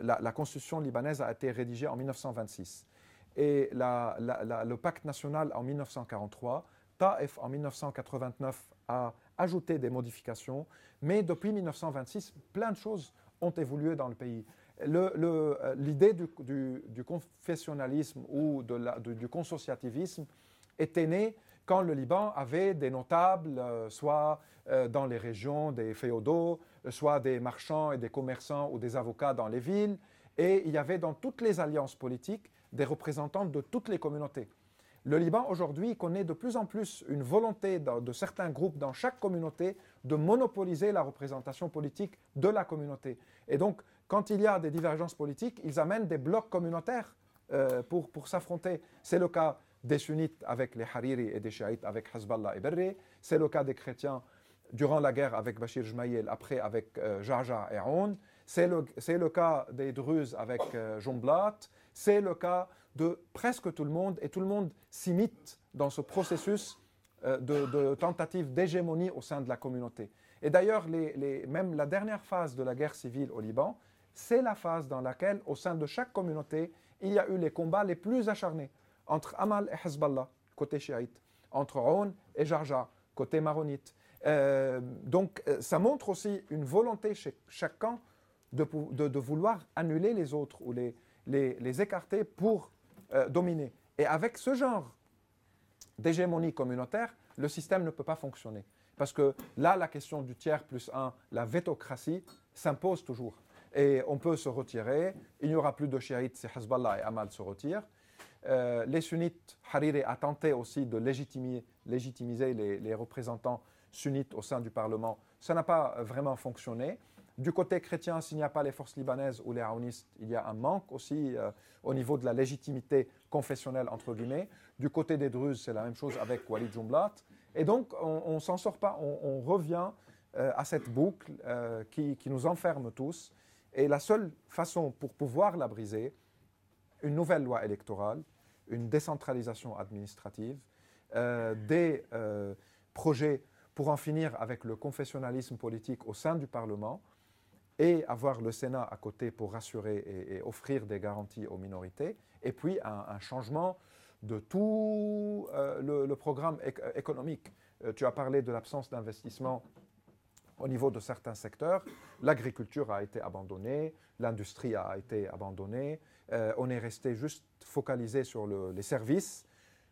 la, constitution libanaise a été rédigée en 1926. Et le pacte national en 1943, Taif en 1989 a ajouté des modifications, mais depuis 1926, plein de choses ont évolué dans le pays. L'idée du, confessionnalisme ou du consociativisme était née quand le Liban avait des notables, euh, soit euh, dans les régions des féodaux, soit des marchands et des commerçants ou des avocats dans les villes, et il y avait dans toutes les alliances politiques des représentants de toutes les communautés. Le Liban aujourd'hui connaît de plus en plus une volonté de, certains groupes dans chaque communauté de monopoliser la représentation politique de la communauté. Et donc, quand il y a des divergences politiques, ils amènent des blocs communautaires euh, pour, pour s'affronter. C'est le cas des sunnites avec les Hariri et des chiites avec Hezbollah et Berri. C'est le cas des chrétiens durant la guerre avec Bachir Jmaïel, après avec euh, et Aoun. C'est le, cas des Druzes avec euh, Jomblat. C'est le cas de presque tout le monde et tout le monde s'imite dans ce processus euh, de, tentative d'hégémonie au sein de la communauté. Et d'ailleurs, même la dernière phase de la guerre civile au Liban, c'est la phase dans laquelle, au sein de chaque communauté, il y a eu les combats les plus acharnés entre Amal et Hezbollah, côté chiite, entre Aoun et Jarja, côté maronite. Euh, donc euh, ça montre aussi une volonté chez chacun de, de, vouloir annuler les autres ou les, les, écarter pour euh, dominer. Et avec ce genre d'hégémonie communautaire, le système ne peut pas fonctionner. Parce que là, la question du tiers plus un, la vétocratie, s'impose toujours. Et on peut se retirer, il n'y aura plus de chiites si Hezbollah et Amal se retirent. Euh, les sunnites, Hariri a tenté aussi de légitimiser les, représentants sunnites au sein du Parlement. Ça n'a pas vraiment fonctionné. Du côté chrétien, s'il n'y a pas les forces libanaises ou les aounistes, il y a un manque aussi euh, au niveau de la légitimité confessionnelle, entre guillemets. Du côté des Druzes, c'est la même chose avec Walid Jumblat. Et donc, on ne s'en sort pas, on, revient euh, à cette boucle qui, nous enferme tous. Et la seule façon pour pouvoir la briser, une nouvelle loi électorale, une décentralisation administrative, euh, des projets pour en finir avec le confessionnalisme politique au sein du Parlement et avoir le Sénat à côté pour rassurer et, offrir des garanties aux minorités, et puis un, changement de tout le, programme économique. tu as parlé de l'absence d'investissement au niveau de certains secteurs. L'agriculture a été abandonnée, l'industrie a été abandonnée, euh, on est resté juste focalisé sur les services,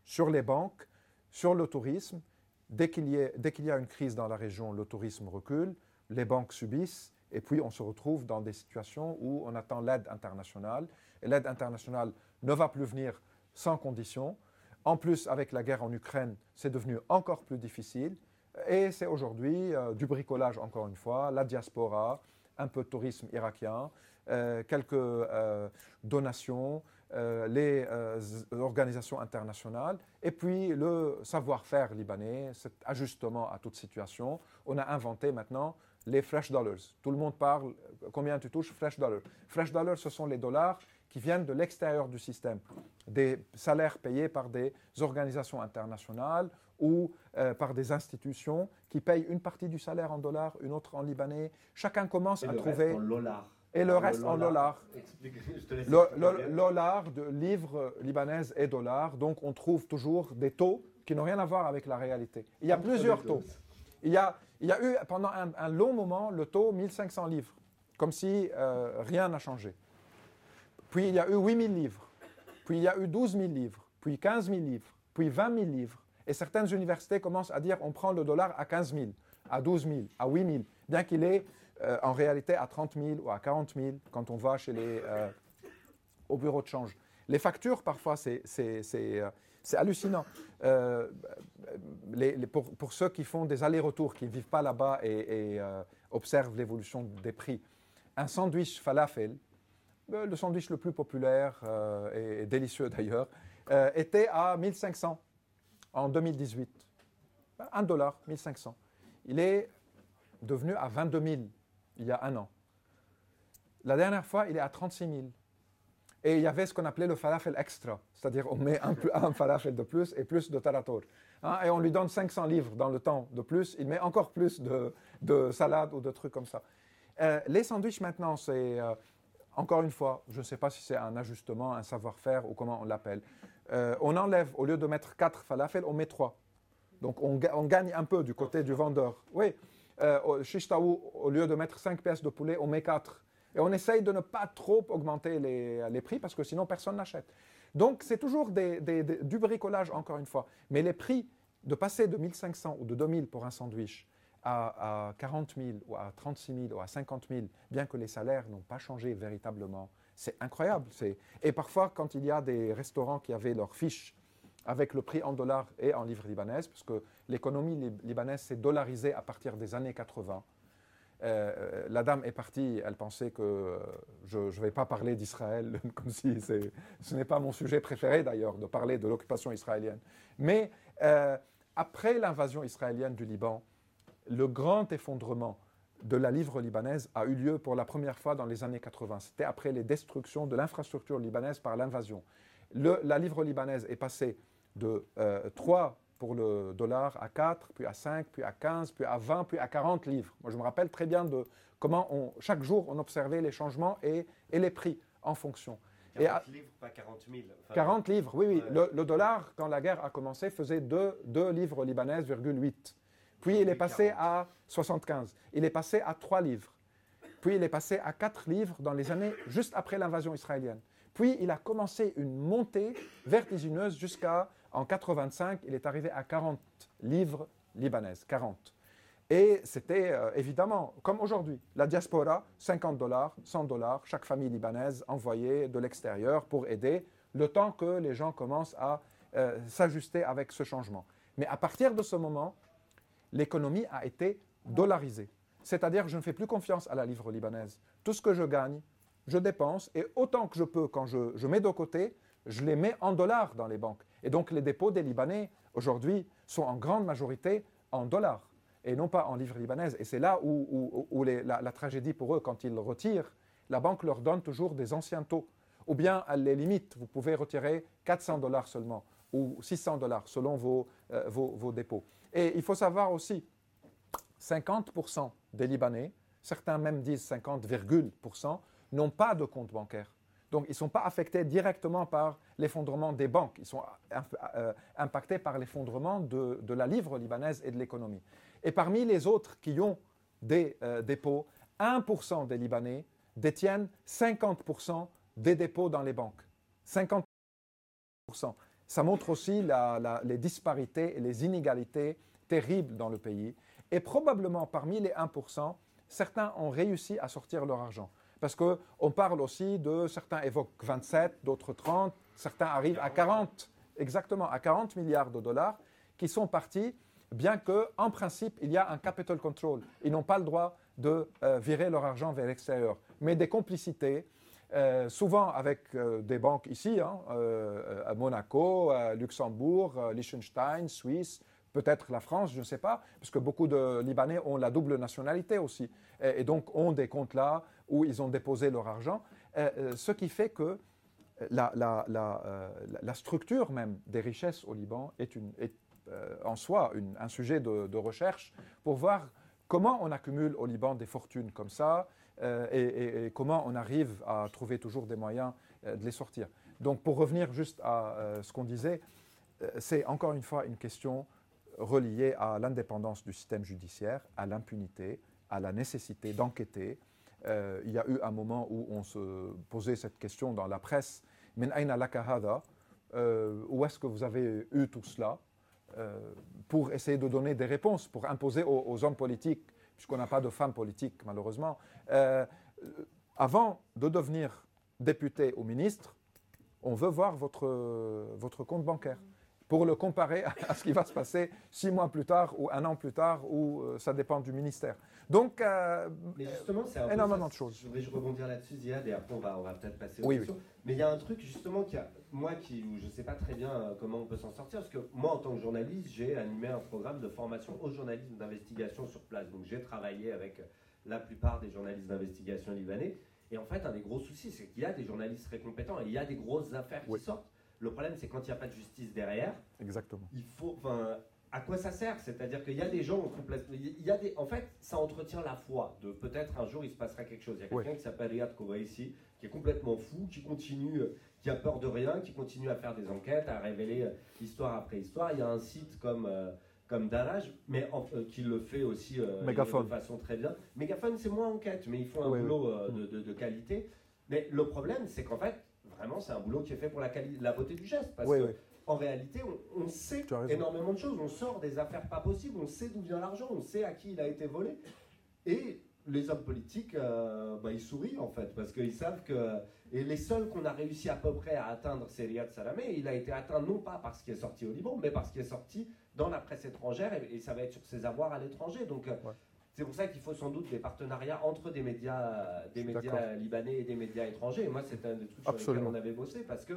sur les banques, sur le tourisme. Dès qu'il y, a une crise dans la région, le tourisme recule, les banques subissent, et puis on se retrouve dans des situations où on attend l'aide internationale, et l'aide internationale ne va plus venir sans condition. En plus, avec la guerre en Ukraine, c'est devenu encore plus difficile. Et c'est aujourd'hui euh, du bricolage, encore une fois, la diaspora, un peu de tourisme irakien, quelques euh, donations, les organisations internationales, et puis le savoir-faire libanais, cet ajustement à toute situation. On a inventé maintenant les fresh dollars. Tout le monde parle, combien tu touches fresh dollars Fresh dollars, ce sont les dollars qui viennent de l'extérieur du système, des salaires payés par des organisations internationales ou euh, par des institutions qui payent une partie du salaire en dollars, une autre en libanais. Chacun commence à trouver. En dollars. Et le reste en dollars. Le dollar de livres libanaises et dollars. Donc on trouve toujours des taux qui n'ont rien à voir avec la réalité. Il y a plusieurs taux. Il y a, il y a eu pendant un, long moment le taux 1500 livres, comme si euh, rien n'a changé. Puis il y a eu 8000 livres. Puis il y a eu 12 000 livres. Puis 15 000 livres. Puis 20 000 livres. Et certaines universités commencent à dire on prend le dollar à 15 000, à 12 000, à 8 000, bien qu'il est euh, en réalité à 30 000 ou à 40 000 quand on va chez les, euh, au bureau de change. Les factures, parfois, c'est euh, hallucinant. Pour, pour, ceux qui font des allers-retours, qui ne vivent pas là-bas et, observent l'évolution des prix, un sandwich falafel, le sandwich le plus populaire et, et délicieux d'ailleurs, était à 1500 en 2018. 1 dollar, 1500. Il est devenu à 22 000 il y a un an. La dernière fois, il est à 36 000. Et il y avait ce qu'on appelait le falafel extra, c'est-à-dire on met un, falafel de plus et plus de tarator. Hein, et on lui donne 500 livres dans le temps de plus, il met encore plus de, de salade ou de trucs comme ça. Euh, les sandwichs maintenant, c'est, euh, encore une fois, je ne sais pas si c'est un ajustement, un savoir-faire ou comment on l'appelle. Euh, on enlève, au lieu de mettre 4 falafels, on met 3. Donc on, gagne un peu du côté du vendeur. Oui, euh, Shishtaou, au lieu de mettre 5 pièces de poulet, on met 4. Et on essaye de ne pas trop augmenter les, prix parce que sinon personne n'achète. Donc c'est toujours du bricolage, encore une fois. Mais les prix, de passer de 1500 ou de 2000 pour un sandwich à, à 40 000 ou à 36 000 ou à 50 000, bien que les salaires n'ont pas changé véritablement, c'est incroyable. Et parfois, quand il y a des restaurants qui avaient leurs fiches avec le prix en dollars et en livres libanaises, parce que l'économie libanaise s'est dollarisée à partir des années 80. Euh, la dame est partie, elle pensait que euh, je ne vais pas parler d'Israël, comme si ce n'est pas mon sujet préféré d'ailleurs, de parler de l'occupation israélienne. Mais euh, après l'invasion israélienne du Liban, le grand effondrement de la livre libanaise a eu lieu pour la première fois dans les années 80. C'était après les destructions de l'infrastructure libanaise par l'invasion. La livre libanaise est passée de 3 euh, pour le dollar à 4, puis à 5, puis à 15, puis à 20, puis à 40 livres. Moi, je me rappelle très bien de comment on, chaque jour on observait les changements et, et les prix en fonction. 40 livres, pas 40 000. 40 livres, oui, oui. Le, dollar, quand la guerre a commencé, faisait 2, 2 livres libanaises, 8. Puis il est passé à 75. Il est passé à 3 livres. Puis il est passé à 4 livres dans les années juste après l'invasion israélienne. Puis il a commencé une montée vertigineuse jusqu'à, en 85, il est arrivé à 40 livres libanaises. 40. Et c'était euh, évidemment, comme aujourd'hui, la diaspora, 50 dollars, 100 dollars, chaque famille libanaise envoyée de l'extérieur pour aider, le temps que les gens commencent à euh, s'ajuster avec ce changement. Mais à partir de ce moment, l'économie a été dollarisée. C'est-à-dire je ne fais plus confiance à la livre libanaise. Tout ce que je gagne, je dépense, et autant que je peux, quand je, mets de côté, je les mets en dollars dans les banques. Et donc les dépôts des Libanais aujourd'hui sont en grande majorité en dollars et non pas en livres libanaises. Et c'est là où, la, tragédie pour eux, quand ils retirent, la banque leur donne toujours des anciens taux. Ou bien, à les limites, vous pouvez retirer 400 dollars seulement ou 600 dollars selon vos, euh, vos, vos, dépôts. Et il faut savoir aussi, 50% des Libanais, certains même disent 50,% n'ont pas de compte bancaire. Donc, ils ne sont pas affectés directement par l'effondrement des banques. Ils sont euh, impactés par l'effondrement de, la livre libanaise et de l'économie. Et parmi les autres qui ont des euh, dépôts, 1% des Libanais détiennent 50% des dépôts dans les banques. 50%. Ça montre aussi les disparités et les inégalités terribles dans le pays. Et probablement parmi les 1%, certains ont réussi à sortir leur argent. Parce qu'on parle aussi de, certains évoquent 27, d'autres 30, certains arrivent à 40, exactement, à 40 milliards de dollars qui sont partis bien qu'en principe, il y a un capital control. Ils n'ont pas le droit de euh, virer leur argent vers l'extérieur. Mais des complicités, euh, souvent avec euh, des banques ici, hein, à Monaco, à Luxembourg, Liechtenstein, Suisse, peut-être la France, je ne sais pas, parce que beaucoup de Libanais ont la double nationalité aussi, et, donc ont des comptes là où ils ont déposé leur argent, ce qui fait que la, structure même des richesses au Liban est, euh, en soi un sujet de, recherche pour voir comment on accumule au Liban des fortunes comme ça euh, et, comment on arrive à trouver toujours des moyens euh, de les sortir. Donc pour revenir juste à ce qu'on disait, c'est encore une fois une question reliée à l'indépendance du système judiciaire, à l'impunité, à la nécessité d'enquêter. il y a eu un moment où on se posait cette question dans la presse, Min aina où est-ce que vous avez eu tout cela euh, pour essayer de donner des réponses, pour imposer aux, hommes politiques, puisqu'on n'a pas de femmes politiques malheureusement. Euh, avant de devenir député ou ministre, on veut voir votre, votre compte bancaire pour le comparer à ce qui va se passer six mois plus tard ou un an plus tard, ou euh, ça dépend du ministère. Donc, euh, mais justement, c'est énormément de choses. Je voudrais rebondir là-dessus, Ziad, et après on va, on va peut-être passer aux oui, questions. Mais il y a un truc justement qui a, moi qui, je ne sais pas très bien euh, comment on peut s'en sortir, parce que moi en tant que journaliste, j'ai animé un programme de formation au journalisme d'investigation sur place. Donc j'ai travaillé avec la plupart des journalistes d'investigation libanais. Et en fait, un des gros soucis, c'est qu'il y a des journalistes très compétents et il y a des grosses affaires qui sortent. Le problème, c'est quand il n'y a pas de justice derrière. Exactement. Il faut, enfin, à quoi ça sert? C'est-à-dire qu'il y a des gens complètement. Il y a des, en fait, ça entretient la foi de peut-être un jour il se passera quelque chose. Il y a quelqu'un qui s'appelle Riyad ici, qui est complètement fou, qui continue, qui a peur de rien, qui continue à faire des enquêtes, à révéler euh, histoire après histoire. Il y a un site comme. Euh, comme Darage, mais euh, qui le fait aussi de façon très bien. Mégaphone, c'est moins enquête, mais ils font un boulot de, de, de, qualité. Mais le problème, c'est qu'en fait, vraiment, c'est un boulot qui est fait pour la, la beauté du geste. Parce qu'en en réalité, on, sait énormément de choses. On sort des affaires pas possibles, on sait d'où vient l'argent, on sait à qui il a été volé. Et les hommes politiques, euh, bah, ils sourient en fait, parce qu'ils savent que. Et les seuls qu'on a réussi à peu près à atteindre, c'est Riyad Salamé. Il a été atteint non pas parce qu'il est sorti au Liban, mais parce qu'il est sorti dans la presse étrangère et, ça va être sur ses avoirs à l'étranger. Donc. Euh, c'est pour ça qu'il faut sans doute des partenariats entre des médias, des médias libanais et des médias étrangers. Et moi, c'est un des trucs sur lesquels on avait bossé parce que,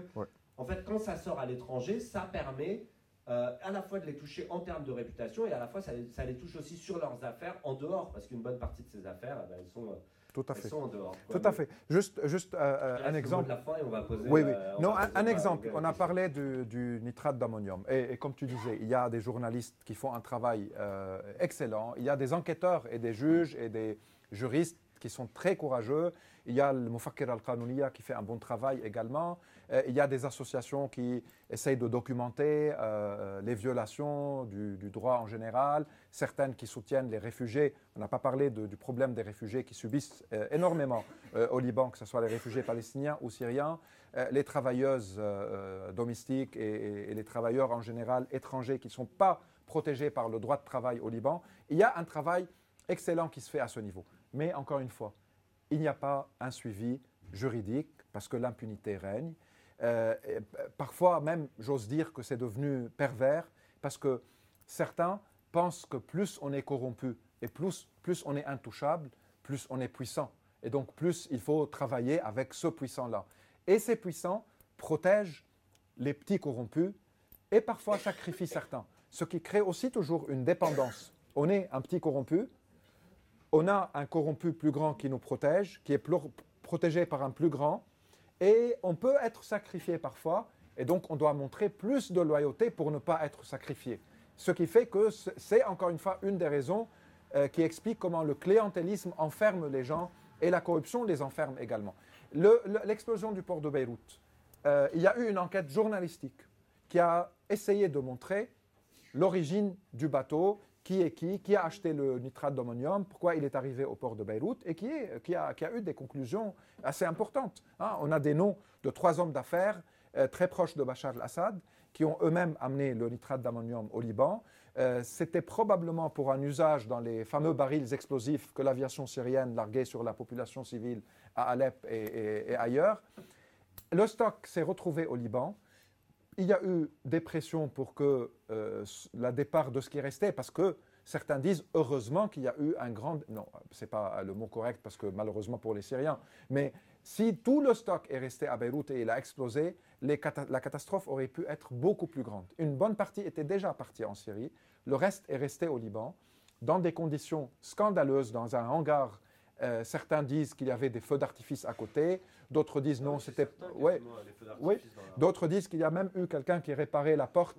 en fait, quand ça sort à l'étranger, ça permet euh, à la fois de les toucher en termes de réputation et à la fois ça, ça les touche aussi sur leurs affaires en dehors parce qu'une bonne partie de ces affaires, eh ben, elles sont euh, tout à fait. Sont en dehors, Tout à fait. Juste, juste euh, un exemple. De la fin et on va poser, oui, oui. non, un, exemple. On a parlé du, nitrate d'ammonium. Et, comme tu disais, il y a des journalistes qui font un travail euh, excellent. Il y a des enquêteurs et des juges et des juristes qui sont très courageux. Il y a le Mufakir al-Qanouliya qui fait un bon travail également. Euh, il y a des associations qui essayent de documenter euh, les violations du, droit en général, certaines qui soutiennent les réfugiés. On n'a pas parlé du problème des réfugiés qui subissent euh, énormément au Liban, que ce soit les réfugiés palestiniens ou syriens, les travailleuses domestiques et, et, les travailleurs en général étrangers qui ne sont pas protégés par le droit de travail au Liban. Il y a un travail excellent qui se fait à ce niveau. Mais encore une fois, il n'y a pas un suivi juridique parce que l'impunité règne. Euh, parfois même, j'ose dire que c'est devenu pervers parce que certains pensent que plus on est corrompu et plus, plus on est intouchable, plus on est puissant. Et donc plus il faut travailler avec ce puissant-là. Et ces puissants protègent les petits corrompus et parfois sacrifie certains, ce qui crée aussi toujours une dépendance. On est un petit corrompu, on a un corrompu plus grand qui nous protège, qui est protégé par un plus grand, et on peut être sacrifié parfois, et donc on doit montrer plus de loyauté pour ne pas être sacrifié. Ce qui fait que c'est encore une fois une des raisons euh, qui explique comment le clientélisme enferme les gens et la corruption les enferme également. L'explosion du port de Beyrouth, euh, il y a eu une enquête journalistique qui a essayé de montrer l'origine du bateau, qui est qui, qui a acheté le nitrate d'ammonium, pourquoi il est arrivé au port de Beyrouth, et qui, a, eu des conclusions assez importantes. Hein. On a des noms de trois hommes d'affaires euh, très proches de Bachar al-Assad, qui ont eux-mêmes amené le nitrate d'ammonium au Liban. Euh, c'était probablement pour un usage dans les fameux barils explosifs que l'aviation syrienne larguait sur la population civile à Alep et, ailleurs. Le stock s'est retrouvé au Liban. Il y a eu des pressions pour que euh, la départ de ce qui restait, parce que certains disent heureusement qu'il y a eu un grand. Non, ce n'est pas le mot correct parce que malheureusement pour les Syriens, mais si tout le stock est resté à Beyrouth et il a explosé, la catastrophe aurait pu être beaucoup plus grande. Une bonne partie était déjà partie en Syrie, le reste est resté au Liban, dans des conditions scandaleuses, dans un hangar. Euh, certains disent qu'il y avait des feux d'artifice à côté, d'autres disent non, c'était. Ouais, oui. D'autres disent qu'il y a même eu quelqu'un qui réparait la porte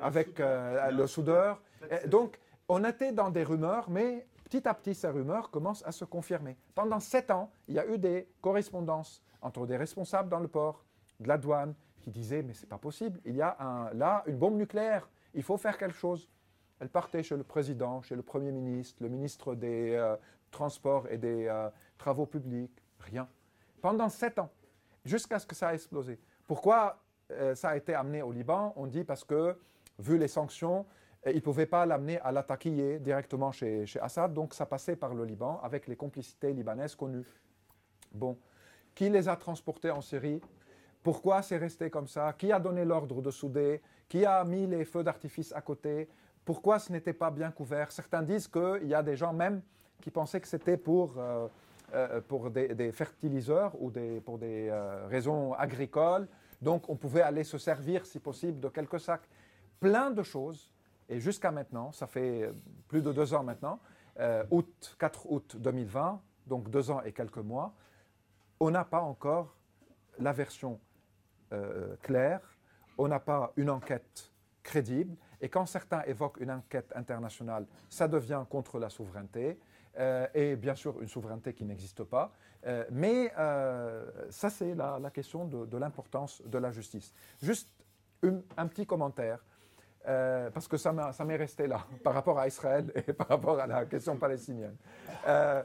avec euh, le soudeur. donc, on était dans des rumeurs, mais petit à petit, ces rumeurs commencent à se confirmer. Pendant sept ans, il y a eu des correspondances entre des responsables dans le port, de la douane, qui disaient Mais c'est pas possible, il y a là une bombe nucléaire, il faut faire quelque chose. Elle partait chez le président, chez le Premier ministre, le ministre des euh, Transports et des euh, Travaux publics, rien. Pendant sept ans, jusqu'à ce que ça a explosé. Pourquoi euh, ça a été amené au Liban? On dit parce que, vu les sanctions, ils ne pouvaient pas l'amener à l'attaquer directement chez, chez Assad, donc ça passait par le Liban avec les complicités libanaises connues. Bon, qui les a transportés en Syrie? Pourquoi c'est resté comme ça? Qui a donné l'ordre de souder? Qui a mis les feux d'artifice à côté? Pourquoi ce n'était pas bien couvert? Certains disent qu'il y a des gens même qui pensaient que c'était pour, euh, euh, pour des, fertiliseurs ou des, pour des euh, raisons agricoles. Donc on pouvait aller se servir, si possible, de quelques sacs. Plein de choses et jusqu'à maintenant, ça fait plus de deux ans maintenant, euh, août, 4 août 2020, donc deux ans et quelques mois, on n'a pas encore la version claire, on n'a pas une enquête crédible, et quand certains évoquent une enquête internationale, ça devient contre la souveraineté, euh, et bien sûr une souveraineté qui n'existe pas. mais ça, c'est la, question de, l'importance de la justice. Juste un petit commentaire. Euh, parce que ça m'est resté là par rapport à Israël et par rapport à la question palestinienne. Euh,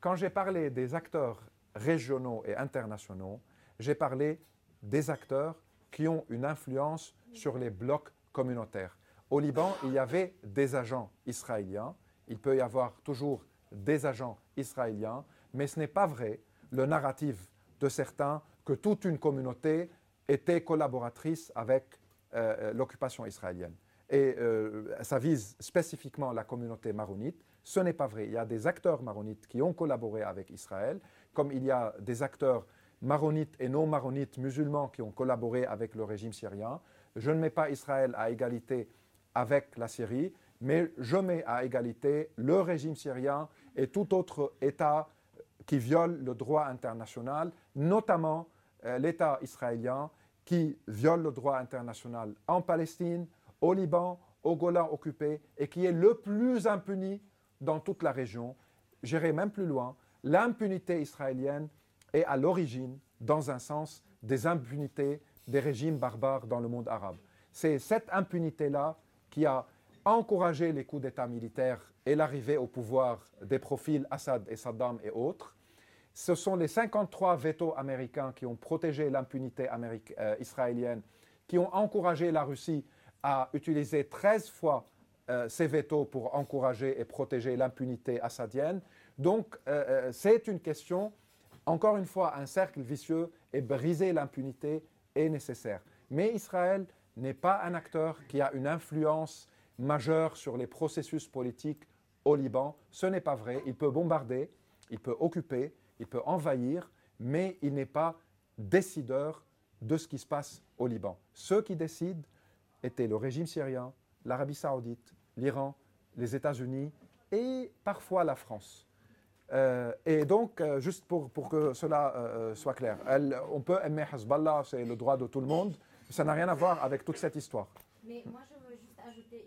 quand j'ai parlé des acteurs régionaux et internationaux, j'ai parlé des acteurs qui ont une influence sur les blocs communautaires. Au Liban, il y avait des agents israéliens, il peut y avoir toujours des agents israéliens, mais ce n'est pas vrai le narratif de certains que toute une communauté était collaboratrice avec euh, euh, l'occupation israélienne. Et euh, ça vise spécifiquement la communauté maronite. Ce n'est pas vrai. Il y a des acteurs maronites qui ont collaboré avec Israël, comme il y a des acteurs maronites et non maronites musulmans qui ont collaboré avec le régime syrien. Je ne mets pas Israël à égalité avec la Syrie, mais je mets à égalité le régime syrien et tout autre État qui viole le droit international, notamment l'État israélien qui viole le droit international en Palestine, au Liban, au Golan occupé, et qui est le plus impuni dans toute la région. J'irai même plus loin. L'impunité israélienne est à l'origine, dans un sens, des impunités des régimes barbares dans le monde arabe. C'est cette impunité-là qui a encouragé les coups d'État militaires et l'arrivée au pouvoir des profils Assad et Saddam et autres, ce sont les 53 vétos américains qui ont protégé l'impunité euh, israélienne, qui ont encouragé la Russie à utiliser 13 fois euh, ces pour encourager et protéger l'impunité assadienne. Donc, euh, c'est une question, encore une fois, un cercle vicieux et briser l'impunité est nécessaire. Mais Israël n'est pas un acteur qui a une influence majeure sur les processus politiques au Liban. Ce n'est pas vrai. Il peut bombarder, il peut occuper, il peut envahir, mais il n'est pas décideur de ce qui se passe au Liban. Ceux qui décident, était le régime syrien, l'Arabie saoudite, l'Iran, les États-Unis et parfois la France. Euh, et donc, euh, juste pour, pour, que cela euh, soit clair, on peut aimer Hezbollah, c'est le droit de tout le monde, ça n'a rien à voir avec toute cette histoire. Mais moi, je veux juste ajouter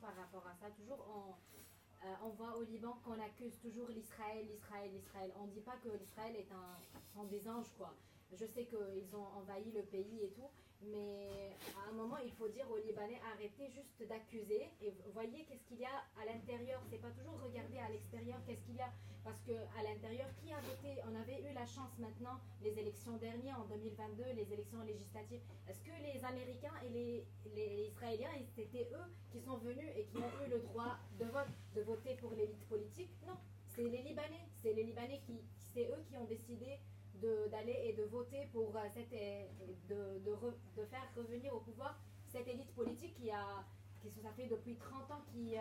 par rapport à ça. Toujours, on, on voit au Liban qu'on accuse toujours l'Israël, l'Israël, l'Israël. On ne dit pas que l'Israël est un, sont des anges, quoi. Je sais qu'ils ont envahi le pays et tout, mais à un moment, il faut dire aux Libanais, arrêtez juste d'accuser et voyez qu'est-ce qu'il y a à l'intérieur. C'est pas toujours regarder à l'extérieur qu'est-ce qu'il y a. Parce qu'à l'intérieur, qui a voté? On avait eu la chance maintenant, les élections dernières, en 2022, les élections législatives. Est-ce que les Américains et les, les Israéliens, c'était eux qui sont venus et qui ont eu le droit de vote, de voter pour l'élite politique? Non, c'est les Libanais. C'est les Libanais qui, c'est eux qui ont décidé d'aller et de voter pour euh, cette, de, de, de, faire revenir au pouvoir cette élite politique qui a qui ça fait depuis 30 ans qui euh,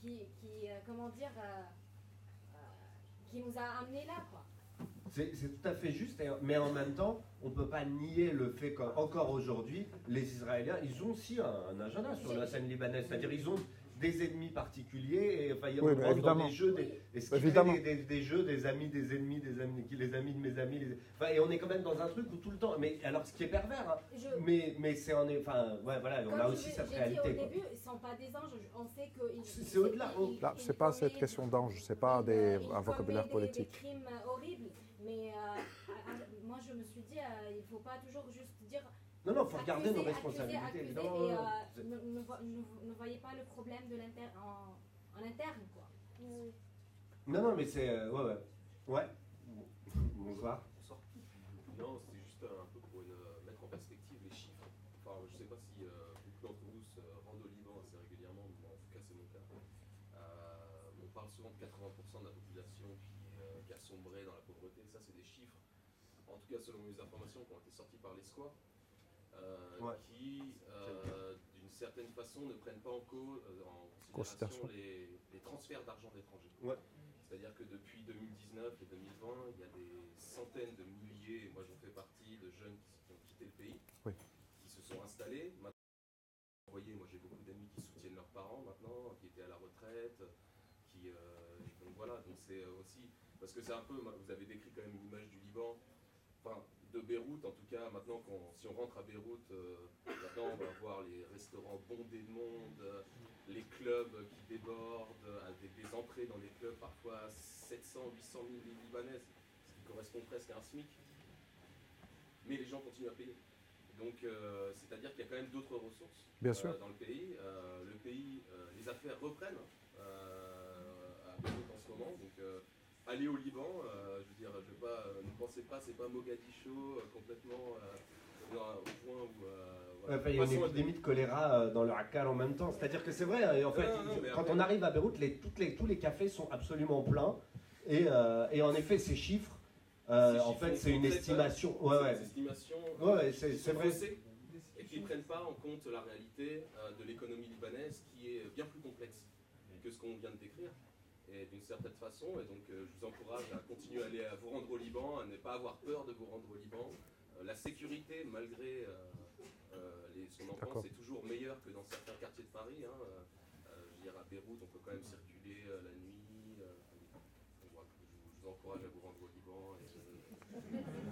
qui, qui euh, comment dire qui nous a amenés là quoi. C'est tout à fait juste, mais en même temps, on ne peut pas nier le fait qu'encore aujourd'hui, les Israéliens, ils ont aussi un, un agenda sur la scène libanaise. C'est-à-dire, ils ont, des ennemis particuliers. Et, enfin, il y a oui, évidemment. des jeux, des, Des, des, jeux, des amis, des ennemis, des amis, les amis de mes amis. enfin, et on est quand même dans un truc où tout le temps. Mais alors, ce qui est pervers, hein, mais, mais c'est en enfin, ouais, voilà, on a aussi cette réalité. Dit au début, ils sont pas des anges. On sait que c'est au-delà. Là, c'est pas cette question d'ange, c'est pas des, un vocabulaire politique. Des crimes horribles, mais euh, moi je me suis dit, euh, il faut pas toujours juste non, non, il faut regarder nos responsabilités, évidemment. Et, euh, ne, ne, ne, voyez pas le problème de l'inter en, en, interne, quoi. Non, non, mais c'est. Euh, ouais, ouais. Ouais. Bonsoir. Bonsoir. Non, c'était juste un peu pour une, euh, mettre en perspective les chiffres. Enfin, je ne sais pas si euh, beaucoup d'entre vous se rendent au Liban assez régulièrement, mais en tout cas, c'est mon cas. Euh, on parle souvent de 80% de la population qui, qui, a sombré dans la pauvreté. Ça, c'est des chiffres, en tout cas selon les informations qui ont été sorties par les Euh, qui, euh, d'une certaine façon, ne prennent pas en, cause, euh, en considération les, les, transferts d'argent d'étrangers. C'est-à-dire que depuis 2019 et 2020, il y a des centaines de milliers, moi j'en fais partie, de jeunes qui, ont quitté le pays, qui se sont installés. Maintenant, vous voyez, moi j'ai beaucoup d'amis qui soutiennent leurs parents maintenant, qui étaient à la retraite, qui, donc voilà, donc c'est aussi, parce que c'est un peu, vous avez décrit quand même une image du Liban, de Beyrouth, en tout cas, maintenant, si on rentre à Beyrouth, euh, maintenant, on va voir les restaurants bondés de monde, euh, les clubs qui débordent, avec des entrées dans les clubs, parfois 700, 800 000 Libanaises, ce qui correspond presque à un SMIC. Mais les gens continuent à payer. Donc, euh, c'est-à-dire qu'il y a quand même d'autres ressources dans le pays. le pays, les affaires reprennent à Beyrouth en ce moment. Donc, aller au Liban, euh, je veux dire, je pas, euh, ne pensez pas, c'est pas Mogadiscio euh, complètement au point où. il y a une épidémie de choléra dans le Hakkal en même temps. C'est-à-dire que c'est vrai, en fait, quand on arrive à Beyrouth, les, toutes les, tous les cafés sont absolument pleins. Et, et en effet, ces chiffres, en fait, c'est une estimation. Ouais, ouais. estimations ouais, c'est vrai. Et qui ne prennent pas en compte la réalité de l'économie libanaise qui est bien plus complexe que ce qu'on vient de décrire et d'une certaine façon. Et donc, euh, je vous encourage à continuer à aller à vous rendre au Liban, à ne pas avoir peur de vous rendre au Liban. Euh, la sécurité, malgré euh, les, son enfance, est toujours meilleure que dans certains quartiers de Paris. Hein. je veux dire, à Beyrouth, on peut quand même circuler la nuit. je, vous encourage à vous rendre au Liban.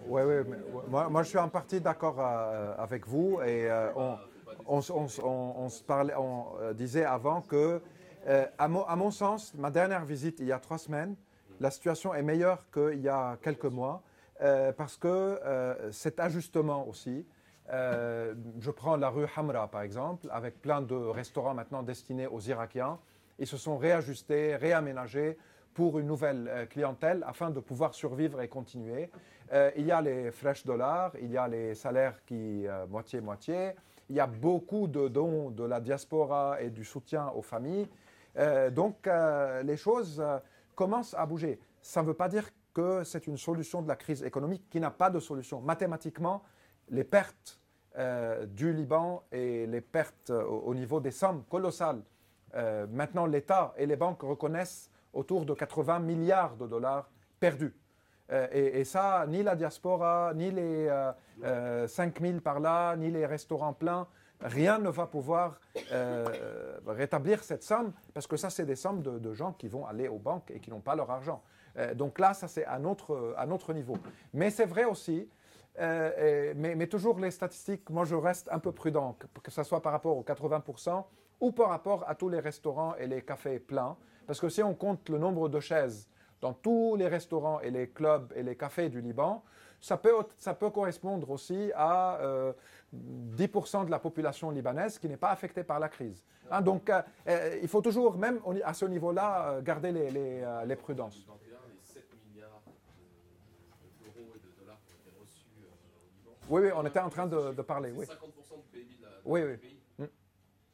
Oui, oui, moi, moi, je suis en partie d'accord avec vous et on, on, on, on, se parlait, on disait avant que euh, à, mon, sens, ma dernière visite il y a trois semaines, la situation est meilleure qu'il y a quelques mois euh, parce que euh, cet ajustement aussi, je prends la rue Hamra par exemple, avec plein de restaurants maintenant destinés aux Irakiens, ils se sont réajustés, réaménagés pour une nouvelle clientèle afin de pouvoir survivre et continuer. il y a les fresh dollars, il y a les salaires qui moitié-moitié, il y a beaucoup de dons de la diaspora et du soutien aux familles. Euh, donc euh, les choses euh, commencent à bouger. Ça ne veut pas dire que c'est une solution de la crise économique qui n'a pas de solution. Mathématiquement, les pertes du Liban et les pertes au, niveau des sommes colossales. maintenant, l'État et les banques reconnaissent autour de 80 milliards de dollars perdus. Euh, et, ça, ni la diaspora, ni les 5000 par là, ni les restaurants pleins, rien ne va pouvoir rétablir cette somme, parce que ça, c'est des sommes de, gens qui vont aller aux banques et qui n'ont pas leur argent. donc là, ça, c'est à notre niveau. Mais c'est vrai aussi mais, mais, toujours les statistiques, moi je reste un peu prudent, que ce soit par rapport aux 80% ou par rapport à tous les restaurants et les cafés pleins. Parce que si on compte le nombre de chaises dans tous les restaurants et les clubs et les cafés du Liban, ça peut, ça peut correspondre aussi à 10% euh, de la population libanaise qui n'est pas affectée par la crise. Hein, donc euh, euh, il faut toujours, même à ce niveau-là, garder les, les, les prudences. Oui, oui, on était en train de, de parler. Oui. 50% du PIB de la, oui, oui. Hmm.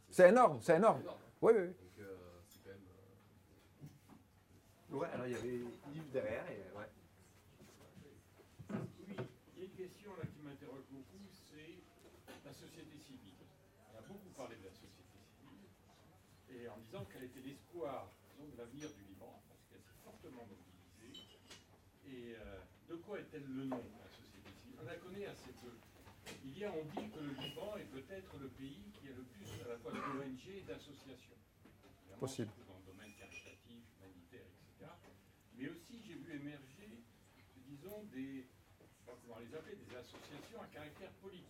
C'est énorme, c'est énorme. Oui, oui. Ouais, alors il y avait Yves derrière. Et, ouais. Oui, il y a une question là qui m'interroge beaucoup, c'est la société civile. On a beaucoup parlé de la société civile, et en disant quel était l'espoir de l'avenir du Liban, parce qu'elle s'est fortement mobilisée, et euh, de quoi est-elle le nom, la société civile? On la connaît assez peu. Il y a, on dit que le Liban est peut-être le pays qui a le plus à la fois d'ONG et d'associations. Possible. des, les appeler, des associations à caractère politique,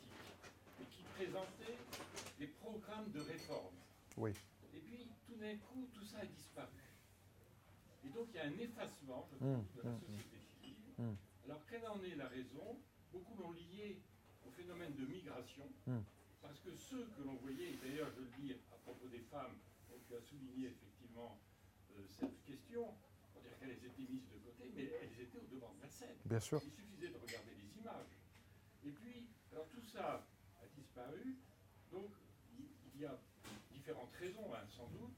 et qui présentaient des programmes de réforme. Oui. D'un coup, tout ça a disparu. Et donc, il y a un effacement, je trouve, de la mmh, société civile. Mmh. Alors, quelle en est la raison? Beaucoup l'ont lié au phénomène de migration, parce que ceux que l'on voyait, et d'ailleurs, je le dis à propos des femmes, donc tu as souligné effectivement euh, cette question, pour dire qu'elles étaient mises de côté, mais elles étaient au devant de la scène. Bien sûr. Il suffisait de regarder les images. Et puis, alors tout ça a disparu, donc il y a différentes raisons, hein, sans doute.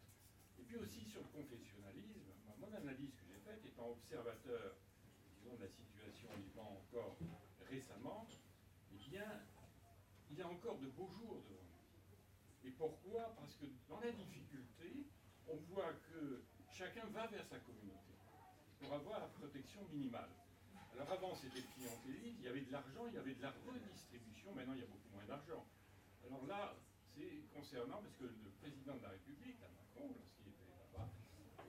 Puis aussi sur le confessionnalisme, mon analyse que j'ai faite, étant observateur, disons, de la situation au Liban encore récemment, eh bien, il y a encore de beaux jours devant nous. Et pourquoi? Parce que dans la difficulté, on voit que chacun va vers sa communauté pour avoir la protection minimale. Alors avant, c'était le clientélisme, il y avait de l'argent, il y avait de la redistribution, maintenant il y a beaucoup moins d'argent. Alors là, c'est concernant, parce que le président de la République, Macron, lorsqu'il était là-bas,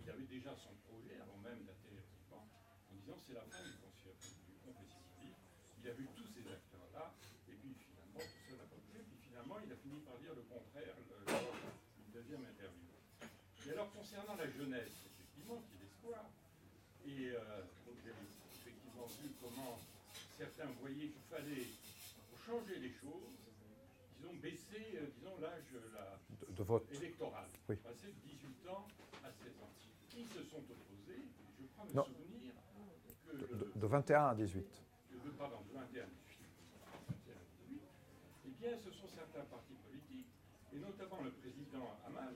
il avait déjà son projet, avant même d'atterrir au en disant c'est la fin du, du confessionnalisme. Il a vu tous ces acteurs-là, et puis finalement, tout ça n'a pas bougé, puis finalement, il a fini par dire le contraire, le, le deuxième interview. Et alors, concernant la jeunesse, effectivement, qui est l'espoir, et euh, donc j'ai effectivement vu comment certains voyaient qu'il fallait, pour changer les choses, disons, baisser euh, disons, l'âge de, de, vote électoral, oui. passer de 18 ans à 16 ans. Qui se sont opposés, je crois me souvenir que... De, de, 21 à 18. De, pardon, de 21 à 18. Eh bien, ce sont certains partis politiques, et notamment le président Hamal.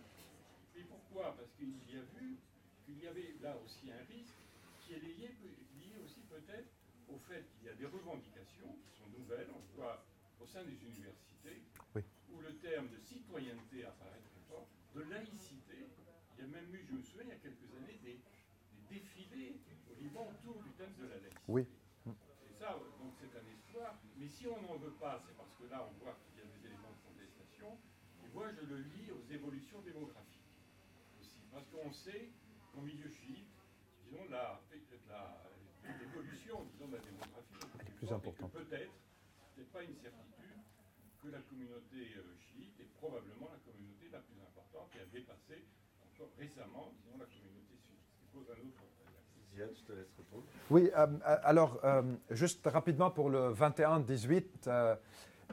Et pourquoi? Parce qu'il y a vu qu'il y avait là aussi un risque qui est lié, lié aussi peut-être au fait qu'il y a des revendications qui sont nouvelles, on voit au sein des universités, où le terme de citoyenneté apparaît très fort, de laïcité. Il y a même eu, je me souviens, il y a quelques années, des, défilés au Liban autour du thème de la laïcité. Oui. Et ça, donc c'est un espoir. Mais si on n'en veut pas, c'est parce que là, on voit qu'il y a des éléments de contestation. Et moi, je le lis aux évolutions démographiques aussi. Parce qu'on sait qu'au milieu chiite, disons, l'évolution disons, de la démographie est plus importante. Peut-être, ce n'est pas une certitude, que la communauté euh, chiite est probablement la communauté la plus importante et a dépassé récemment, disons, la communauté pose un autre Ziad, je te laisse répondre. Oui, euh, euh, alors, juste rapidement pour le 21-18.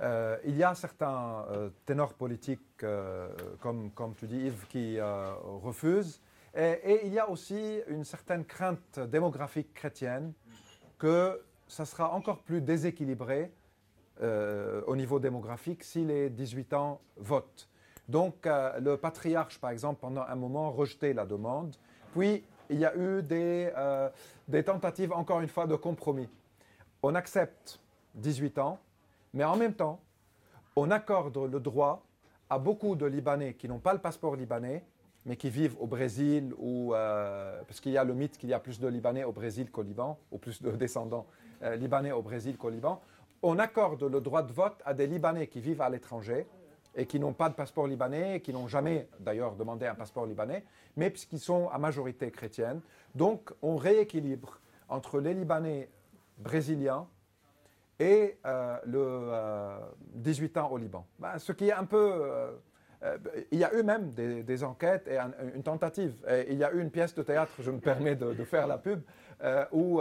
Euh, il y a certains euh, ténors politiques, euh, comme, comme tu dis Yves, qui refusent. Et, il y a aussi une certaine crainte démographique chrétienne que ça sera encore plus déséquilibré euh, au niveau démographique si les 18 ans votent. Donc euh, le patriarche, par exemple, pendant un moment rejetait la demande. Puis il y a eu des, euh, tentatives, encore une fois, de compromis. On accepte 18 ans, mais en même temps, on accorde le droit à beaucoup de Libanais qui n'ont pas le passeport libanais mais qui vivent au Brésil, ou, parce qu'il y a le mythe qu'il y a plus de Libanais au Brésil qu'au Liban, ou plus de descendants Libanais au Brésil qu'au Liban. On accorde le droit de vote à des Libanais qui vivent à l'étranger et qui n'ont pas de passeport libanais, qui n'ont jamais d'ailleurs demandé un passeport libanais, mais puisqu'ils sont à majorité chrétienne. Donc on rééquilibre entre les Libanais brésiliens et euh, le 18 euh, ans au Liban. Ben, ce qui est un peu... Euh, il y a eu même des, enquêtes et une tentative. il y a eu une pièce de théâtre, je me permets de faire la pub, où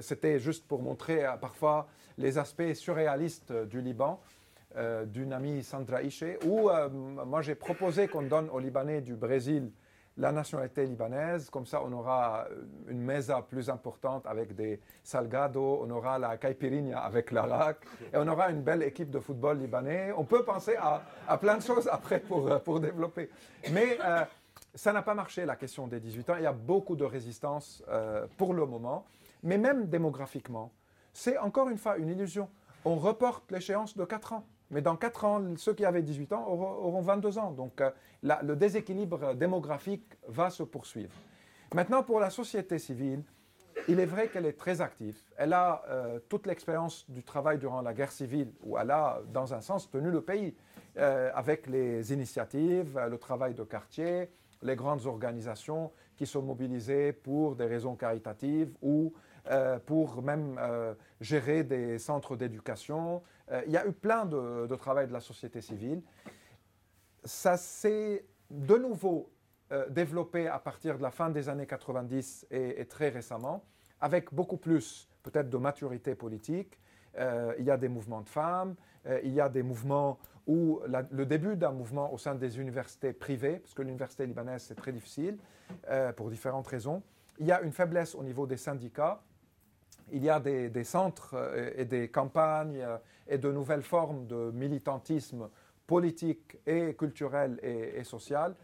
c'était juste pour montrer parfois les aspects surréalistes du Liban. Euh, d'une amie Sandra Ishe, où euh, moi j'ai proposé qu'on donne aux Libanais du Brésil la nationalité libanaise, comme ça on aura une mesa plus importante avec des salgado, on aura la caipirinha avec l'Arak, et on aura une belle équipe de football libanais. On peut penser à, plein de choses après pour, pour développer. Mais euh, ça n'a pas marché la question des 18 ans, il y a beaucoup de résistance pour le moment, mais même démographiquement, c'est encore une fois une illusion. On reporte l'échéance de 4 ans. Mais dans 4 ans, ceux qui avaient 18 ans auront, 22 ans. Donc euh, le déséquilibre démographique va se poursuivre. Maintenant, pour la société civile, il est vrai qu'elle est très active. Elle a euh, toute l'expérience du travail durant la guerre civile, où elle a, dans un sens, tenu le pays, euh, avec les initiatives, le travail de quartier, les grandes organisations qui sont mobilisées pour des raisons caritatives ou pour même gérer des centres d'éducation, euh, il y a eu plein de, travail de la société civile. Ça s'est de nouveau euh, développé à partir de la fin des années 90 et, très récemment, avec beaucoup plus peut-être de maturité politique. Euh, il y a des mouvements de femmes, il y a des mouvements ou le début d'un mouvement au sein des universités privées, parce que l'université libanaise c'est très difficile pour différentes raisons. Il y a une faiblesse au niveau des syndicats il y a des, centres euh, et des campagnes euh, et de nouvelles formes de militantisme politique et culturel et, social.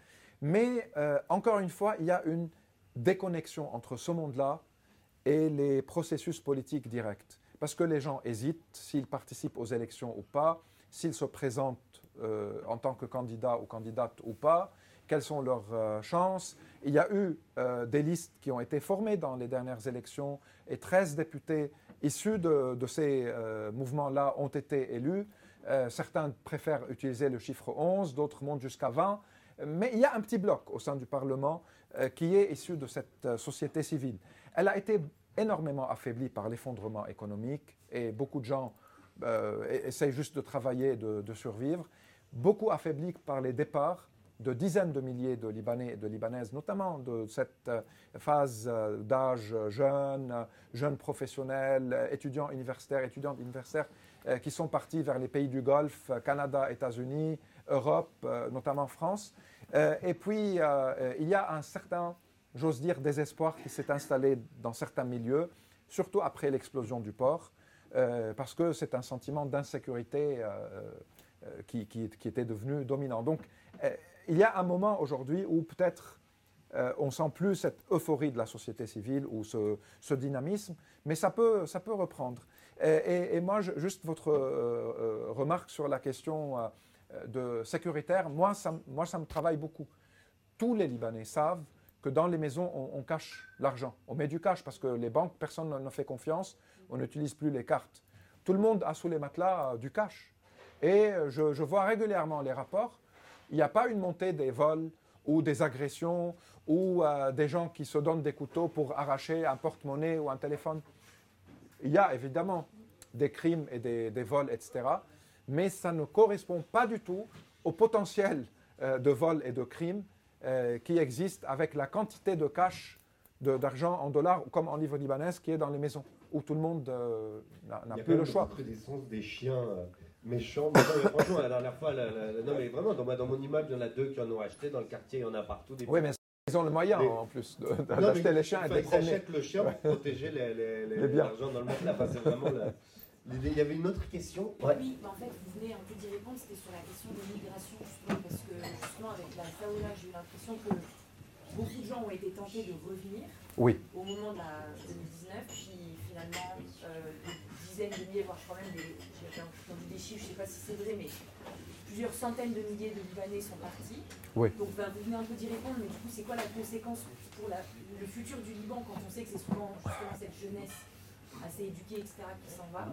Mais euh, encore une fois, il y a une déconnexion entre ce monde-là et les processus politiques directs. Parce que les gens hésitent s'ils participent aux élections ou pas, s'ils se présentent en tant que candidat ou candidate ou pas, quelles sont leurs chances, il y a eu euh, des listes qui ont été formées dans les dernières élections et 13 députés issus de, ces euh, mouvements-là ont été élus. Euh, certains préfèrent utiliser le chiffre 11, d'autres montent jusqu'à 20. Mais il y a un petit bloc au sein du Parlement qui est issu de cette société civile. Elle a été énormément affaiblie par l'effondrement économique et beaucoup de gens essayent juste de travailler, de survivre. Beaucoup affaiblie par les départs de dizaines de milliers de Libanais et de Libanaises, notamment de cette euh, phase euh, d'âge jeune, jeunes professionnels, étudiants universitaires, étudiantes universitaires, euh, qui sont partis vers les pays du Golfe, Canada, États-Unis, Europe, notamment France. Et puis, il y a un certain, j'ose dire, désespoir qui s'est installé dans certains milieux, surtout après l'explosion du port, parce que c'est un sentiment d'insécurité qui, qui, était devenu dominant. Donc, il y a un moment aujourd'hui où peut-être euh, on sent plus cette euphorie de la société civile ou ce, dynamisme, mais ça peut, ça peut reprendre. Et, moi, juste votre euh, euh, remarque sur la question de sécuritaire, moi ça, moi, ça me travaille beaucoup. Tous les Libanais savent que dans les maisons, on, cache l'argent. On met du cash parce que les banques, personne ne fait confiance, on n'utilise plus les cartes. Tout le monde a sous les matelas du cash. Et je, je vois régulièrement les rapports il n'y a pas une montée des vols ou des agressions ou euh, des gens qui se donnent des couteaux pour arracher un porte-monnaie ou un téléphone. Il y a évidemment des crimes et des, vols, etc. Mais ça ne correspond pas du tout au potentiel euh, de vols et de crimes euh, qui existe avec la quantité de cash, d'argent en dollars, comme en livre libanais, qui est dans les maisons, où tout le monde n'a plus le choix. Il y a des chiens méchant. Mais franchement, la dernière fois, non, mais vraiment, dans, dans, mon immeuble, il y en a deux qui en ont acheté. Dans le quartier, il y en a partout. Des oui, mais ils ont le moyen en plus d'acheter les chiens et de. Ils achètent le chien pour protéger les, les, les, les l'argent dans le monde. Là, c'est vraiment Il y avait une autre question Oui, mais en fait, vous venez un peu d'y répondre, c'était sur la question des migrations, justement, parce que justement, avec la Faoula, j'ai eu l'impression que beaucoup de gens ont été tentés de revenir oui. au moment de la 2019, puis finalement, euh, dizaines de milliers, voire je crois même des, des chiffres, je ne sais pas si c'est vrai, mais plusieurs centaines de milliers de Libanais sont partis. Oui. Donc ben, vous venez un peu d'y répondre, mais du coup, c'est quoi la conséquence pour la- le futur du Liban quand on sait que c'est souvent justement cette jeunesse assez éduquée, etc., qui s'en va?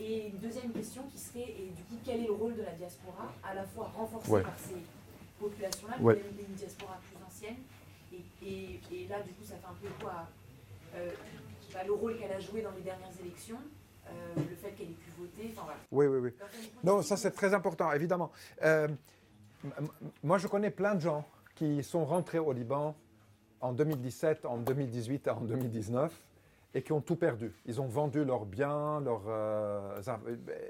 Et une deuxième question qui serait, et du coup, quel est le rôle de la diaspora, à la fois renforcée Ouais. par ces populations-là, mais même une diaspora plus ancienne, et, et- et là, du coup, ça fait un peu quoi euh, bah, le rôle qu'elle a joué dans les dernières élections, euh, le fait qu'elle ait pu voter, enfin voilà. Oui, oui, oui. Non, ça c'est très important, évidemment. Euh, moi, je connais plein de gens qui sont rentrés au Liban en 2017, en 2018 et en 2019 et qui ont tout perdu. Ils ont vendu leurs biens, leurs, euh,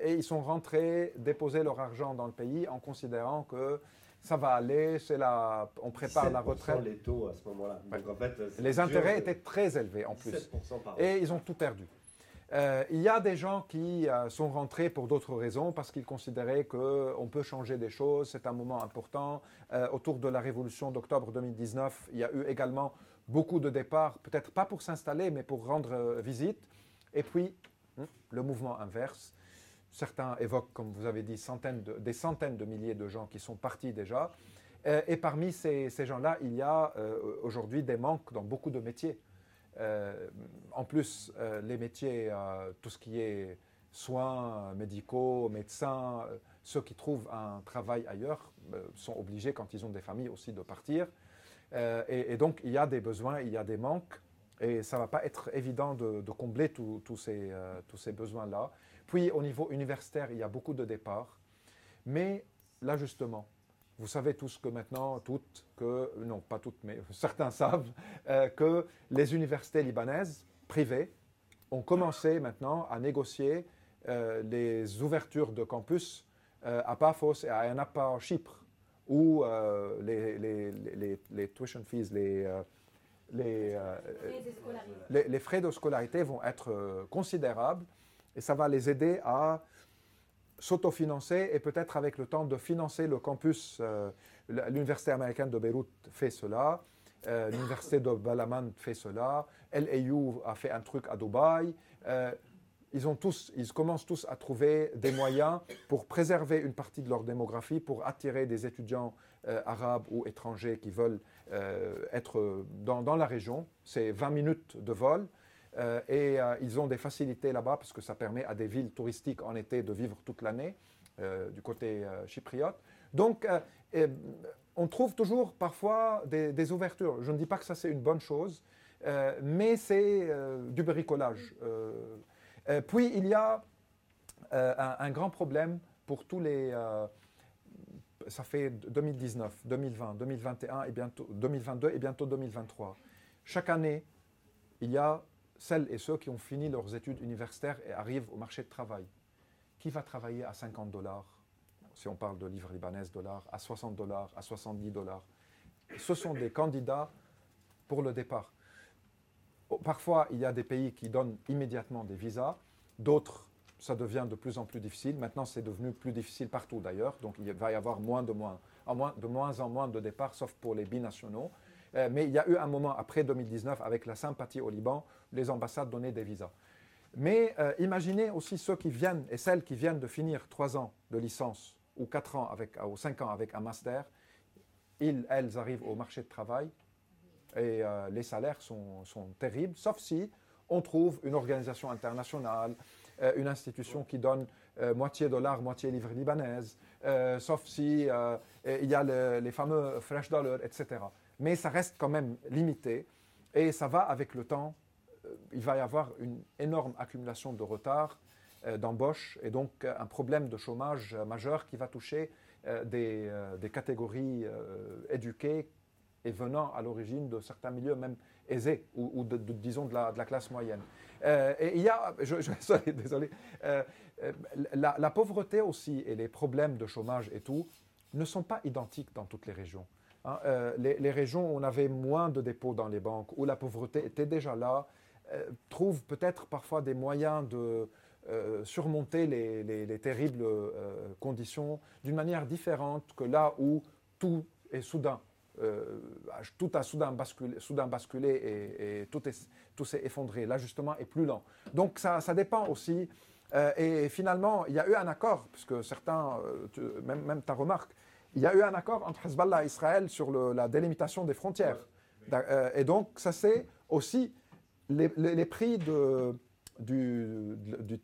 et ils sont rentrés, déposé leur argent dans le pays en considérant que ça va aller, c'est la, on prépare la 7% retraite. les taux à ce moment-là. En fait, Les intérêts de- étaient très élevés en plus. 7% par an. Et ils ont tout perdu. Euh, il y a des gens qui euh, sont rentrés pour d'autres raisons, parce qu'ils considéraient qu'on peut changer des choses, c'est un moment important. Euh, autour de la révolution d'octobre 2019, il y a eu également beaucoup de départs, peut-être pas pour s'installer, mais pour rendre euh, visite. Et puis, hum, le mouvement inverse. Certains évoquent, comme vous avez dit, des centaines de milliers de gens qui sont partis déjà. Euh, et parmi ces, gens-là, il y a euh, aujourd'hui des manques dans beaucoup de métiers. Euh, en plus, euh, les métiers, euh, tout ce qui est soins médicaux, médecins, ceux qui trouvent un travail ailleurs sont obligés, quand ils ont des familles aussi, de partir. Et, donc, il y a des besoins, il y a des manques, et ça ne va pas être évident de, combler tous ces, tous ces besoins-là. Puis, au niveau universitaire, il y a beaucoup de départs. Mais là, justement, vous savez tous que maintenant, toutes, que, non pas toutes, mais certains savent, euh, que les universités libanaises privées ont commencé maintenant à négocier euh, les ouvertures de campus euh, à Paphos et à Anapa en Chypre, où les, les, les, les- tuition fees, les, les, frais de scolarité. vont être considérables et ça va les aider à s'autofinancer et peut-être avec le temps de financer le campus. euh, L'Université américaine de Beyrouth fait cela, euh, l'Université de Balaman fait cela, LAU a fait un truc à Dubaï. euh, ils, ont tous, ils commencent tous à trouver des moyens pour préserver une partie de leur démographie, pour attirer des étudiants arabes ou étrangers qui veulent être dans, dans la région. C'est 20 minutes de vol. Euh, et euh, ils ont des facilités là-bas parce que ça permet à des villes touristiques en été de vivre toute l'année euh, du côté chypriote. Donc, on trouve toujours parfois des, ouvertures. Je ne dis pas que ça c'est une bonne chose, mais c'est du bricolage. Puis il y a un, un grand problème pour tous les. ça fait 2019, 2020, 2021 et bientôt 2022 et bientôt 2023. Chaque année, il y a celles et ceux qui ont fini leurs études universitaires et arrivent au marché de travail. Qui va travailler à 50 dollars, si on parle de livres libanaises dollars, à 60 dollars, à 70 dollars? Ce sont des candidats pour le départ. Oh, Parfois, il y a des pays qui donnent immédiatement des visas, d'autres, ça devient de plus en plus difficile. Maintenant, c'est devenu plus difficile partout d'ailleurs, donc il va y avoir moins de moins, en moins, de moins en moins de départs, sauf pour les binationaux. Euh, mais il y a eu un moment après 2019, avec la sympathie au Liban, les ambassades donnaient des visas. Mais euh, imaginez aussi ceux qui viennent et celles qui viennent de finir trois ans de licence ou quatre ans avec, ou cinq ans avec un master. Ils, elles arrivent au marché de travail et euh, les salaires sont, terribles, sauf si on trouve une organisation internationale, euh, une institution qui donne euh, moitié dollar, moitié livre libanaise, euh, sauf si euh, il y a le- les fameux fresh dollars, etc. Mais ça reste quand même limité et ça va avec le temps. euh, il va y avoir une énorme accumulation de retard euh, d'embauche et donc euh, un problème de chômage majeur qui va toucher des, catégories éduquées et venant à l'origine de certains milieux même aisés ou, de, disons de la, classe moyenne. Et il y a, désolé, la pauvreté aussi et les problèmes de chômage et tout ne sont pas identiques dans toutes les régions. Hein. Euh, les, régions où on avait moins de dépôts dans les banques, où la pauvreté était déjà là, euh, trouvent peut-être parfois des moyens de euh, surmonter les, les- les terribles conditions d'une manière différente que là où tout est soudain. Tout a soudain basculé, soudain basculé et, tout est- tout s'est effondré. L'ajustement est plus lent. Donc ça, dépend aussi et finalement, il y a eu un accord, puisque certains, même ta remarque, il y a eu un accord entre Hezbollah et Israël sur la délimitation des frontières. Euh, et donc, ça c'est aussi les, prix de, du,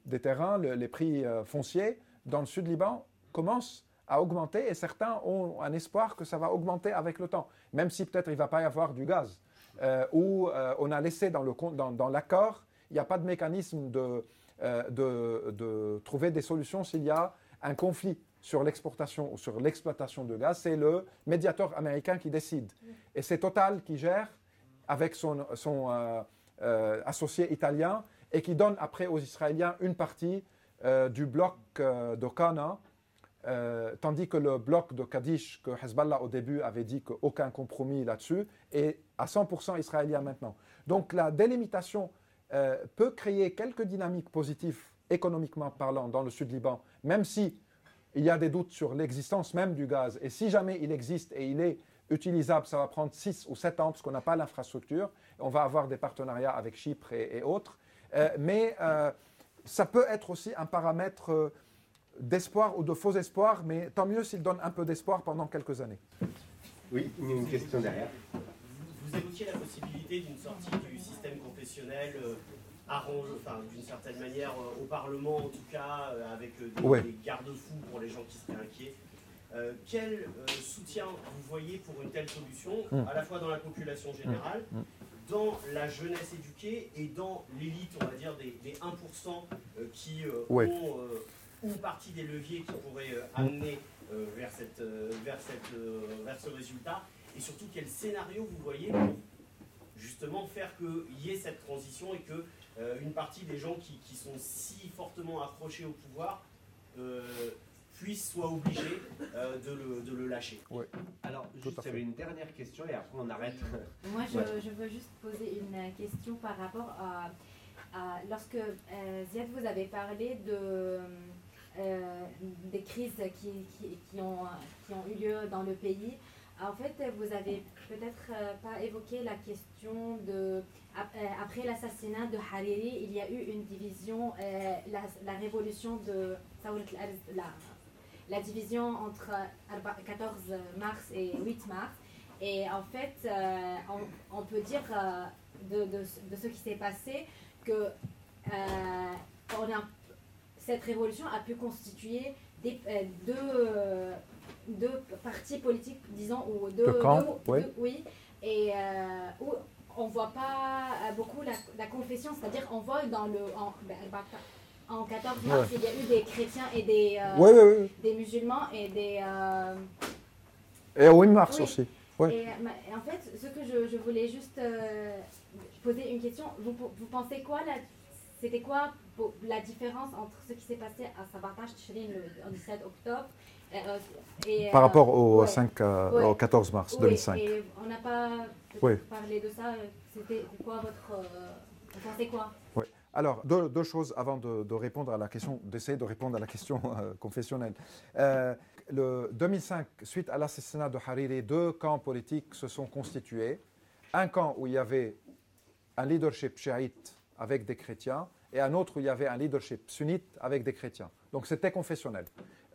des terrains, les prix fonciers dans le sud Liban commencent à augmenter et certains ont un espoir que ça va augmenter avec le temps, même si peut-être il ne va pas y avoir du gaz. ou on a laissé dans l'accord, dans, dans il n'y a pas de mécanisme de, euh, de, trouver des solutions s'il y a un conflit sur l'exportation ou sur l'exploitation de gaz. C'est le médiateur américain qui décide. Et c'est Total qui gère avec son, son euh, euh, associé italien et qui donne après aux Israéliens une partie du bloc de Kana, tandis que le bloc de Kadish, que Hezbollah au début avait dit qu'aucun compromis là-dessus, est à 100% israélien maintenant. Donc la délimitation euh, peut créer quelques dynamiques positives économiquement parlant dans le sud Liban, même si il y a des doutes sur l'existence même du gaz. Et si jamais il existe et il est utilisable, ça va prendre 6 ou 7 ans parce qu'on n'a pas l'infrastructure. On va avoir des partenariats avec Chypre et, autres. Euh, mais euh, ça peut être aussi un paramètre d'espoir ou de faux espoir, mais tant mieux s'il donne un peu d'espoir pendant quelques années. Oui, il y a une question derrière vous évoquiez la possibilité d'une sortie du système confessionnel euh, arrange, enfin, d'une certaine manière euh, au Parlement en tout cas, euh, avec des, garde-fous pour les gens qui seraient inquiets. quel soutien vous voyez pour une telle solution, mm. à la fois dans la population générale, mm. dans la jeunesse éduquée et dans l'élite, on va dire, des, 1% qui ont une partie des leviers qui pourraient amener vers, cette, vers, cette, vers ce résultat et surtout quel scénario vous voyez pour justement faire qu'il y ait cette transition et que euh, une partie des gens qui, qui, sont si fortement accrochés au pouvoir euh, puissent, soient obligés euh, de, le, de, le, lâcher. Alors, juste, j'avais une dernière question et après on arrête. Moi, je, je veux juste poser une question par rapport à, lorsque Ziad vous avez parlé de des crises qui, qui, qui, ont, qui ont eu lieu dans le pays. En fait, vous avez peut-être euh, pas évoqué la question de. Euh, après l'assassinat de Hariri, il y a eu une division, euh, la, révolution de. La, la division entre 14 mars et 8 mars. Et en fait, on, peut dire de, ce qui s'est passé que cette révolution a pu constituer des, deux deux partis politiques, disons, ou deux, camps, oui. et euh, où on voit pas beaucoup la, confession, c'est-à-dire on voit dans le en, ben, en 14 mars, il y a eu des chrétiens et des, euh, des musulmans et des euh, et au 8 mars aussi. Et, en fait, ce que je, je voulais juste poser une question, vous, vous pensez quoi là c'était quoi la différence entre ce qui s'est passé à Sabatash Tishrin le 17 octobre euh, et, Par rapport au, 5, euh, au 14 mars 2005. Et on n'a pas parlé de ça. C'était quoi votre. Euh, vous pensez quoi? Oui. Alors, deux, deux, choses avant de, répondre à la question, d'essayer de répondre à la question confessionnelle. le 2005, suite à l'assassinat de Hariri, deux camps politiques se sont constitués. Un camp où il y avait un leadership chiite avec des chrétiens et un autre où il y avait un leadership sunnite avec des chrétiens. Donc c'était confessionnel.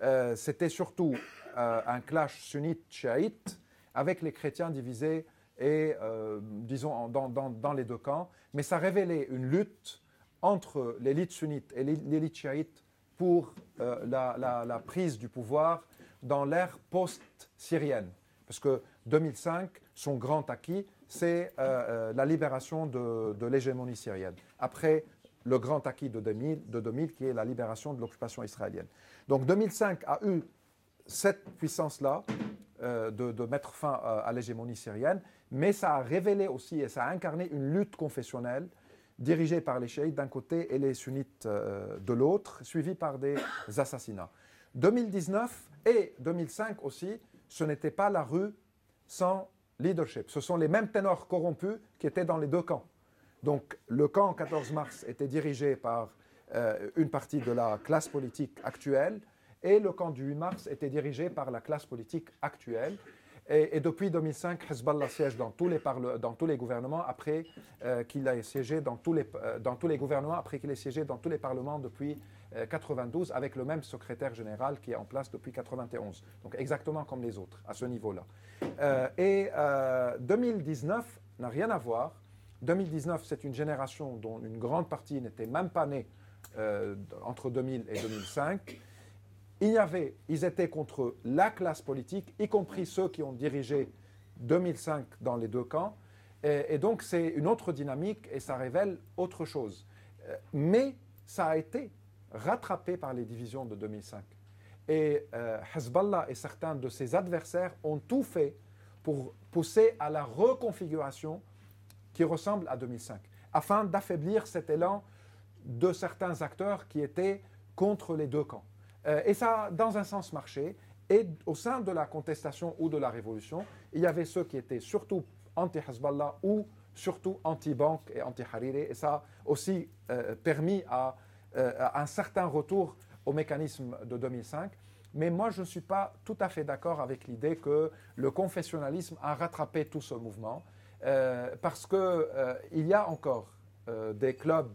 Euh, c'était surtout euh, un clash sunnite-chiite avec les chrétiens divisés et, euh, disons, dans, dans, les deux camps. Mais ça révélait une lutte entre l'élite sunnite et l'élite chiite pour la, prise du pouvoir dans l'ère post-syrienne. Parce que 2005, son grand acquis, c'est la libération de, de l'hégémonie syrienne. Après le grand acquis de 2000, de 2000, qui est la libération de l'occupation israélienne. Donc 2005 a eu cette puissance-là euh, de, mettre fin à, l'hégémonie syrienne, mais ça a révélé aussi et ça a incarné une lutte confessionnelle dirigée par les chiites d'un côté et les sunnites euh, de l'autre, suivie par des assassinats. 2019 et 2005 aussi, ce n'était pas la rue sans leadership. Ce sont les mêmes ténors corrompus qui étaient dans les deux camps. Donc le camp 14 mars était dirigé par euh, une partie de la classe politique actuelle et le camp du 8 mars était dirigé par la classe politique actuelle. Et, depuis 2005, Hezbollah siège dans tous les, dans tous les gouvernements après euh, qu'il ait siégé dans tous les, euh, dans tous les gouvernements après qu'il ait siégé dans tous les parlements depuis 92 avec le même secrétaire général qui est en place depuis 91. Donc exactement comme les autres à ce niveau-là. et 2019 n'a rien à voir. 2019, c'est une génération dont une grande partie n'était même pas née entre 2000 et 2005 il y avait, ils étaient contre la classe politique, y compris ceux qui ont dirigé 2005 dans les deux camps. Et, donc c'est une autre dynamique et ça révèle autre chose. Euh, mais ça a été rattrapé par les divisions de 2005. Et euh, Hezbollah et certains de ses adversaires ont tout fait pour pousser à la reconfiguration qui ressemble à 2005, afin d'affaiblir cet élan de certains acteurs qui étaient contre les deux camps. Euh, et ça a, dans un sens, marché. Et au sein de la contestation ou de la révolution, il y avait ceux qui étaient surtout anti-Hezbollah ou surtout anti-banque et anti-Hariri. Et ça a aussi euh, permis euh, à, un certain retour au mécanisme de 2005. Mais moi, je ne suis pas tout à fait d'accord avec l'idée que le confessionnalisme a rattrapé tout ce mouvement. Parce qu'il y a encore des clubs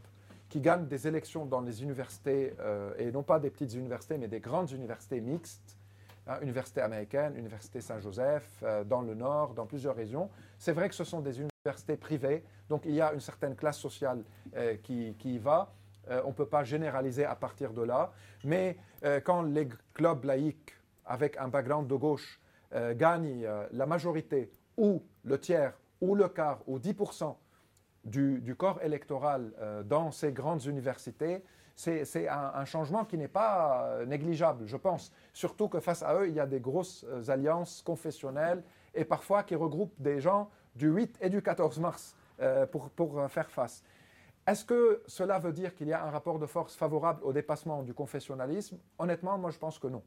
qui gagnent des élections dans les universités, euh, et non pas des petites universités, mais des grandes universités mixtes, hein, université américaine, université Saint-Joseph, euh, dans le nord, dans plusieurs régions. C'est vrai que ce sont des universités privées, donc il y a une certaine classe sociale euh, qui, qui, y va. on ne peut pas généraliser à partir de là, mais quand les clubs laïcs avec un background de gauche gagnent la majorité ou le tiers ou le quart ou 10% du, corps électoral euh, dans ces grandes universités, c'est un, changement qui n'est pas euh, négligeable, je pense. Surtout que face à eux, il y a des grosses euh, alliances confessionnelles et parfois qui regroupent des gens du 8 et du 14 mars pour faire face. Est-ce que cela veut dire qu'il y a un rapport de force favorable au dépassement du confessionnalisme? Honnêtement, moi je pense que non.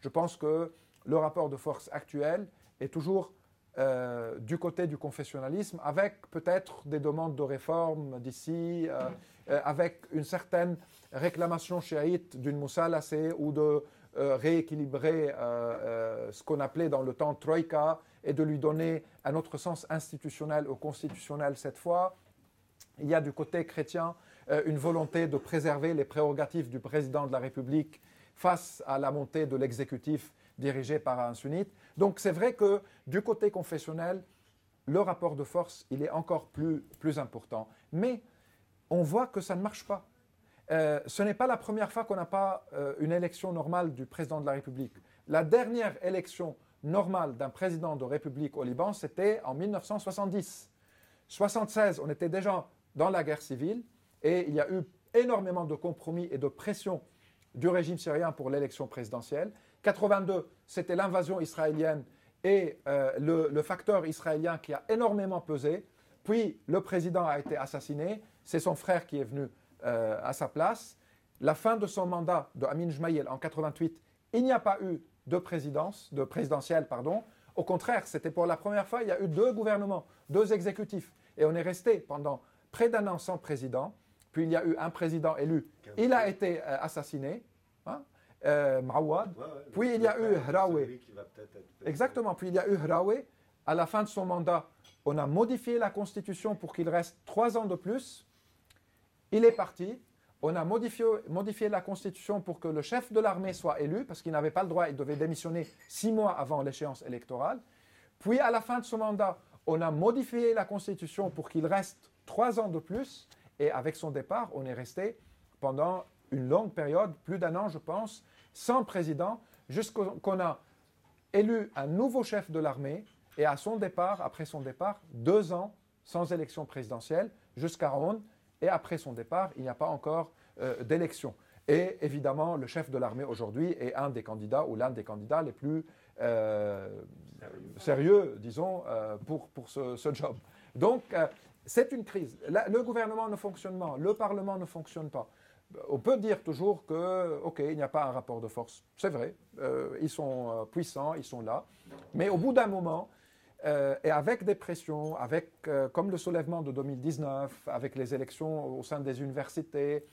Je pense que le rapport de force actuel est toujours euh, du côté du confessionnalisme, avec peut-être des demandes de réforme d'ici, euh, euh, avec une certaine réclamation chiite d'une moussalacée ou de rééquilibrer ce qu'on appelait dans le temps troïka et de lui donner un autre sens institutionnel ou constitutionnel cette fois. Il y a du côté chrétien une volonté de préserver les prérogatives du président de la République face à la montée de l'exécutif dirigé par un sunnite. Donc c'est vrai que du côté confessionnel, le rapport de force, il est encore plus, plus important. Mais on voit que ça ne marche pas. Euh, ce n'est pas la première fois qu'on n'a pas euh, une élection normale du président de la République. La dernière élection normale d'un président de République au Liban, c'était en 1970. 76, on était déjà dans la guerre civile et il y a eu énormément de compromis et de pression du régime syrien pour l'élection présidentielle. 82, c'était l'invasion israélienne et euh, le, facteur israélien qui a énormément pesé. Puis le président a été assassiné, c'est son frère qui est venu euh, à sa place. La fin de son mandat de Amin Jmaïel en 88, il n'y a pas eu de présidence, de présidentielle, pardon. Au contraire, c'était pour la première fois, il y a eu deux gouvernements, deux exécutifs. Et on est resté pendant près d'un an sans président. Puis il y a eu un président élu. Il a été euh, assassiné. Hein? Euh, puis il y a eu Hraoui. Exactement. Puis il y a eu Hraoui. À la fin de son mandat, on a modifié la constitution pour qu'il reste trois ans de plus. Il est parti. On a modifié, modifié la constitution pour que le chef de l'armée soit élu, parce qu'il n'avait pas le droit, il devait démissionner six mois avant l'échéance électorale. Puis à la fin de son mandat, on a modifié la constitution pour qu'il reste trois ans de plus. Et avec son départ, on est resté pendant une longue période, plus d'un an je pense, sans président, jusqu'on a élu un nouveau chef de l'armée et à son départ, après son départ, deux ans sans élection présidentielle, jusqu'à Ronde, et après son départ, il n'y a pas encore euh, d'élection. Et évidemment, le chef de l'armée aujourd'hui est un des candidats ou l'un des candidats les plus euh, sérieux, disons, euh, pour, pour ce, job. Donc, c'est une crise. le gouvernement ne fonctionne pas, le Parlement ne fonctionne pas on peut dire toujours que, OK, il n'y a pas un rapport de force. C'est vrai, euh, ils sont euh, puissants, ils sont là. Mais au bout d'un moment, euh, et avec des pressions, avec, comme le soulèvement de 2019, avec les élections au sein des universités,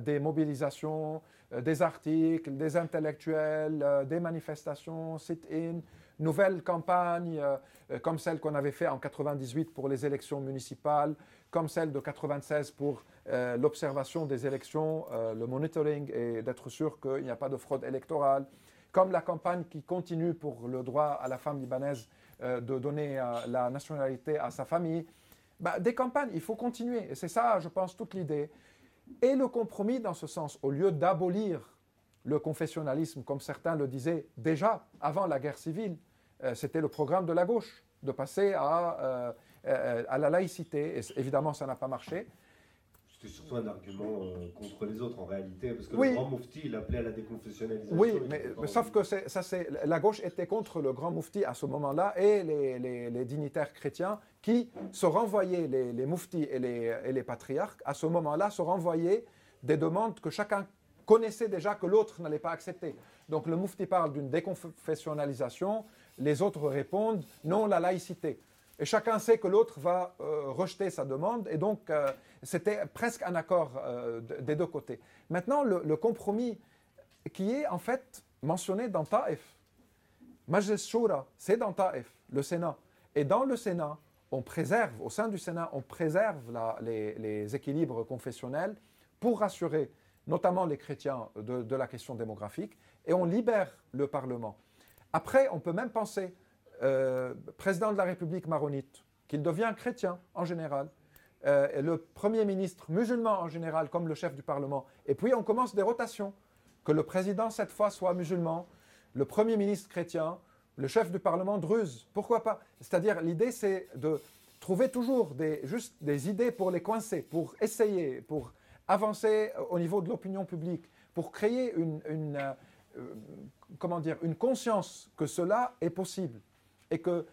des mobilisations des articles, des intellectuels, des manifestations, sit-in, nouvelles campagnes comme celle qu'on avait fait en 98 pour les élections municipales, comme celle de 96 pour l'observation des élections, le monitoring et d'être sûr qu'il n'y a pas de fraude électorale, comme la campagne qui continue pour le droit à la femme libanaise de donner la nationalité à sa famille. Bah, des campagnes, il faut continuer. Et c'est ça, je pense, toute l'idée. Et le compromis dans ce sens, au lieu d'abolir le confessionnalisme, comme certains le disaient déjà avant la guerre civile, euh, c'était le programme de la gauche, de passer à, euh, euh, à la laïcité. Et évidemment, ça n'a pas marché. C'est surtout un argument contre les autres en réalité, parce que le grand moufti, il appelait à la déconfessionnalisation. Oui, mais, sauf que ça, c'est, la gauche était contre le grand moufti à ce moment-là et les, les dignitaires chrétiens qui se renvoyaient, les, les mouftis et les, et les, patriarches, à ce moment-là, se renvoyaient des demandes que chacun connaissait déjà que l'autre n'allait pas accepter. Donc le moufti parle d'une déconfessionnalisation, les autres répondent non, la laïcité. Et chacun sait que l'autre va euh, rejeter sa demande, et donc euh, c'était presque un accord euh, des deux côtés. Maintenant, le, compromis qui est en fait mentionné dans Taif, Majlis Shura, c'est dans Taif, le Sénat. Et dans le Sénat, on préserve, au sein du Sénat, on préserve les, équilibres confessionnels pour rassurer notamment les chrétiens de, la question démographique, et on libère le Parlement. Après, on peut même penser, euh, président de la République maronite, qu'il devient chrétien en général, euh, le Premier ministre musulman en général, comme le chef du Parlement, et puis on commence des rotations, que le président cette fois soit musulman, le Premier ministre chrétien, le chef du Parlement druze. Pourquoi pas? C'est-à-dire, l'idée, c'est de trouver toujours des, juste des idées pour les coincer, pour essayer, pour avancer au niveau de l'opinion publique, pour créer une, euh, comment dire, une conscience que cela est possible et que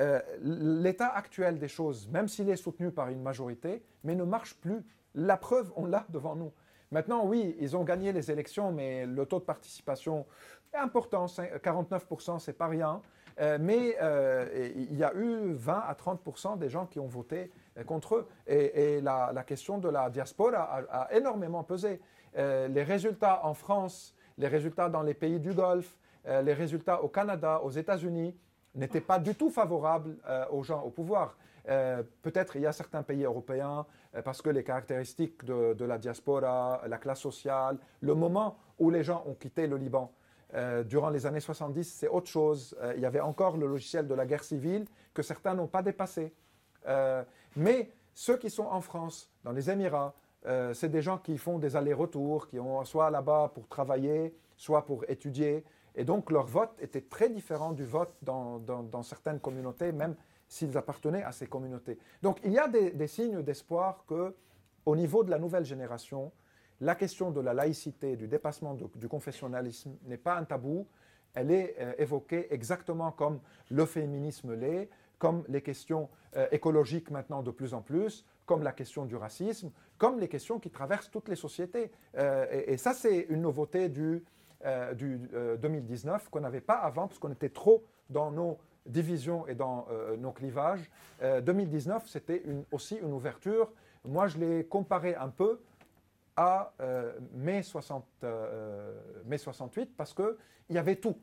euh, l'état actuel des choses, même s'il est soutenu par une majorité, mais ne marche plus. La preuve, on l'a devant nous. Maintenant, oui, ils ont gagné les élections, mais le taux de participation important, 49%, c'est pas rien. Euh, mais euh, il y a eu 20 à 30% des gens qui ont voté euh, contre eux. Et, la, question de la diaspora a, énormément pesé. les résultats en France, les résultats dans les pays du Golfe, les résultats au Canada, aux États-Unis, n'étaient pas du tout favorables aux gens au pouvoir. Peut-être il y a certains pays européens, parce que les caractéristiques de, la diaspora, la classe sociale, le moment où les gens ont quitté le Liban, euh, durant les années 70, c'est autre chose. Euh, il y avait encore le logiciel de la guerre civile que certains n'ont pas dépassé. Euh, mais ceux qui sont en France, dans les Émirats, c'est des gens qui font des allers-retours, qui sont soit là-bas pour travailler, soit pour étudier. Et donc leur vote était très différent du vote dans, certaines communautés, même s'ils appartenaient à ces communautés. Donc il y a des, des signes d'espoir que, au niveau de la nouvelle génération, la question de la laïcité, du dépassement du confessionnalisme n'est pas un tabou, elle est euh, évoquée exactement comme le féminisme l'est, comme les questions euh, écologiques maintenant de plus en plus, comme la question du racisme, comme les questions qui traversent toutes les sociétés. Euh, et, ça, c'est une nouveauté du, du 2019 qu'on n'avait pas avant, parce qu'on était trop dans nos divisions et dans nos clivages. 2019, c'était aussi une ouverture. Moi, je l'ai comparé un peu à euh, mai, 60, euh, mai 68 parce qu'il y avait tout.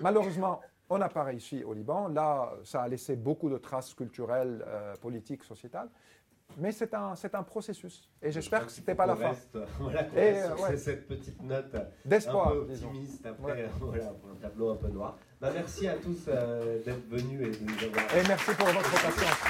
Malheureusement, on n'a pas réussi au Liban. Là, ça a laissé beaucoup de traces culturelles, euh, politiques, sociétales. Mais c'est un, c'est un processus. Et j'espère que ce n'était pas la fin. Voilà, et, ouais. cette petite note d'espoir, un peu optimiste après, voilà, pour un tableau un peu noir. Bah, merci à tous d'être venus et de nous avoir... Et merci pour votre patience.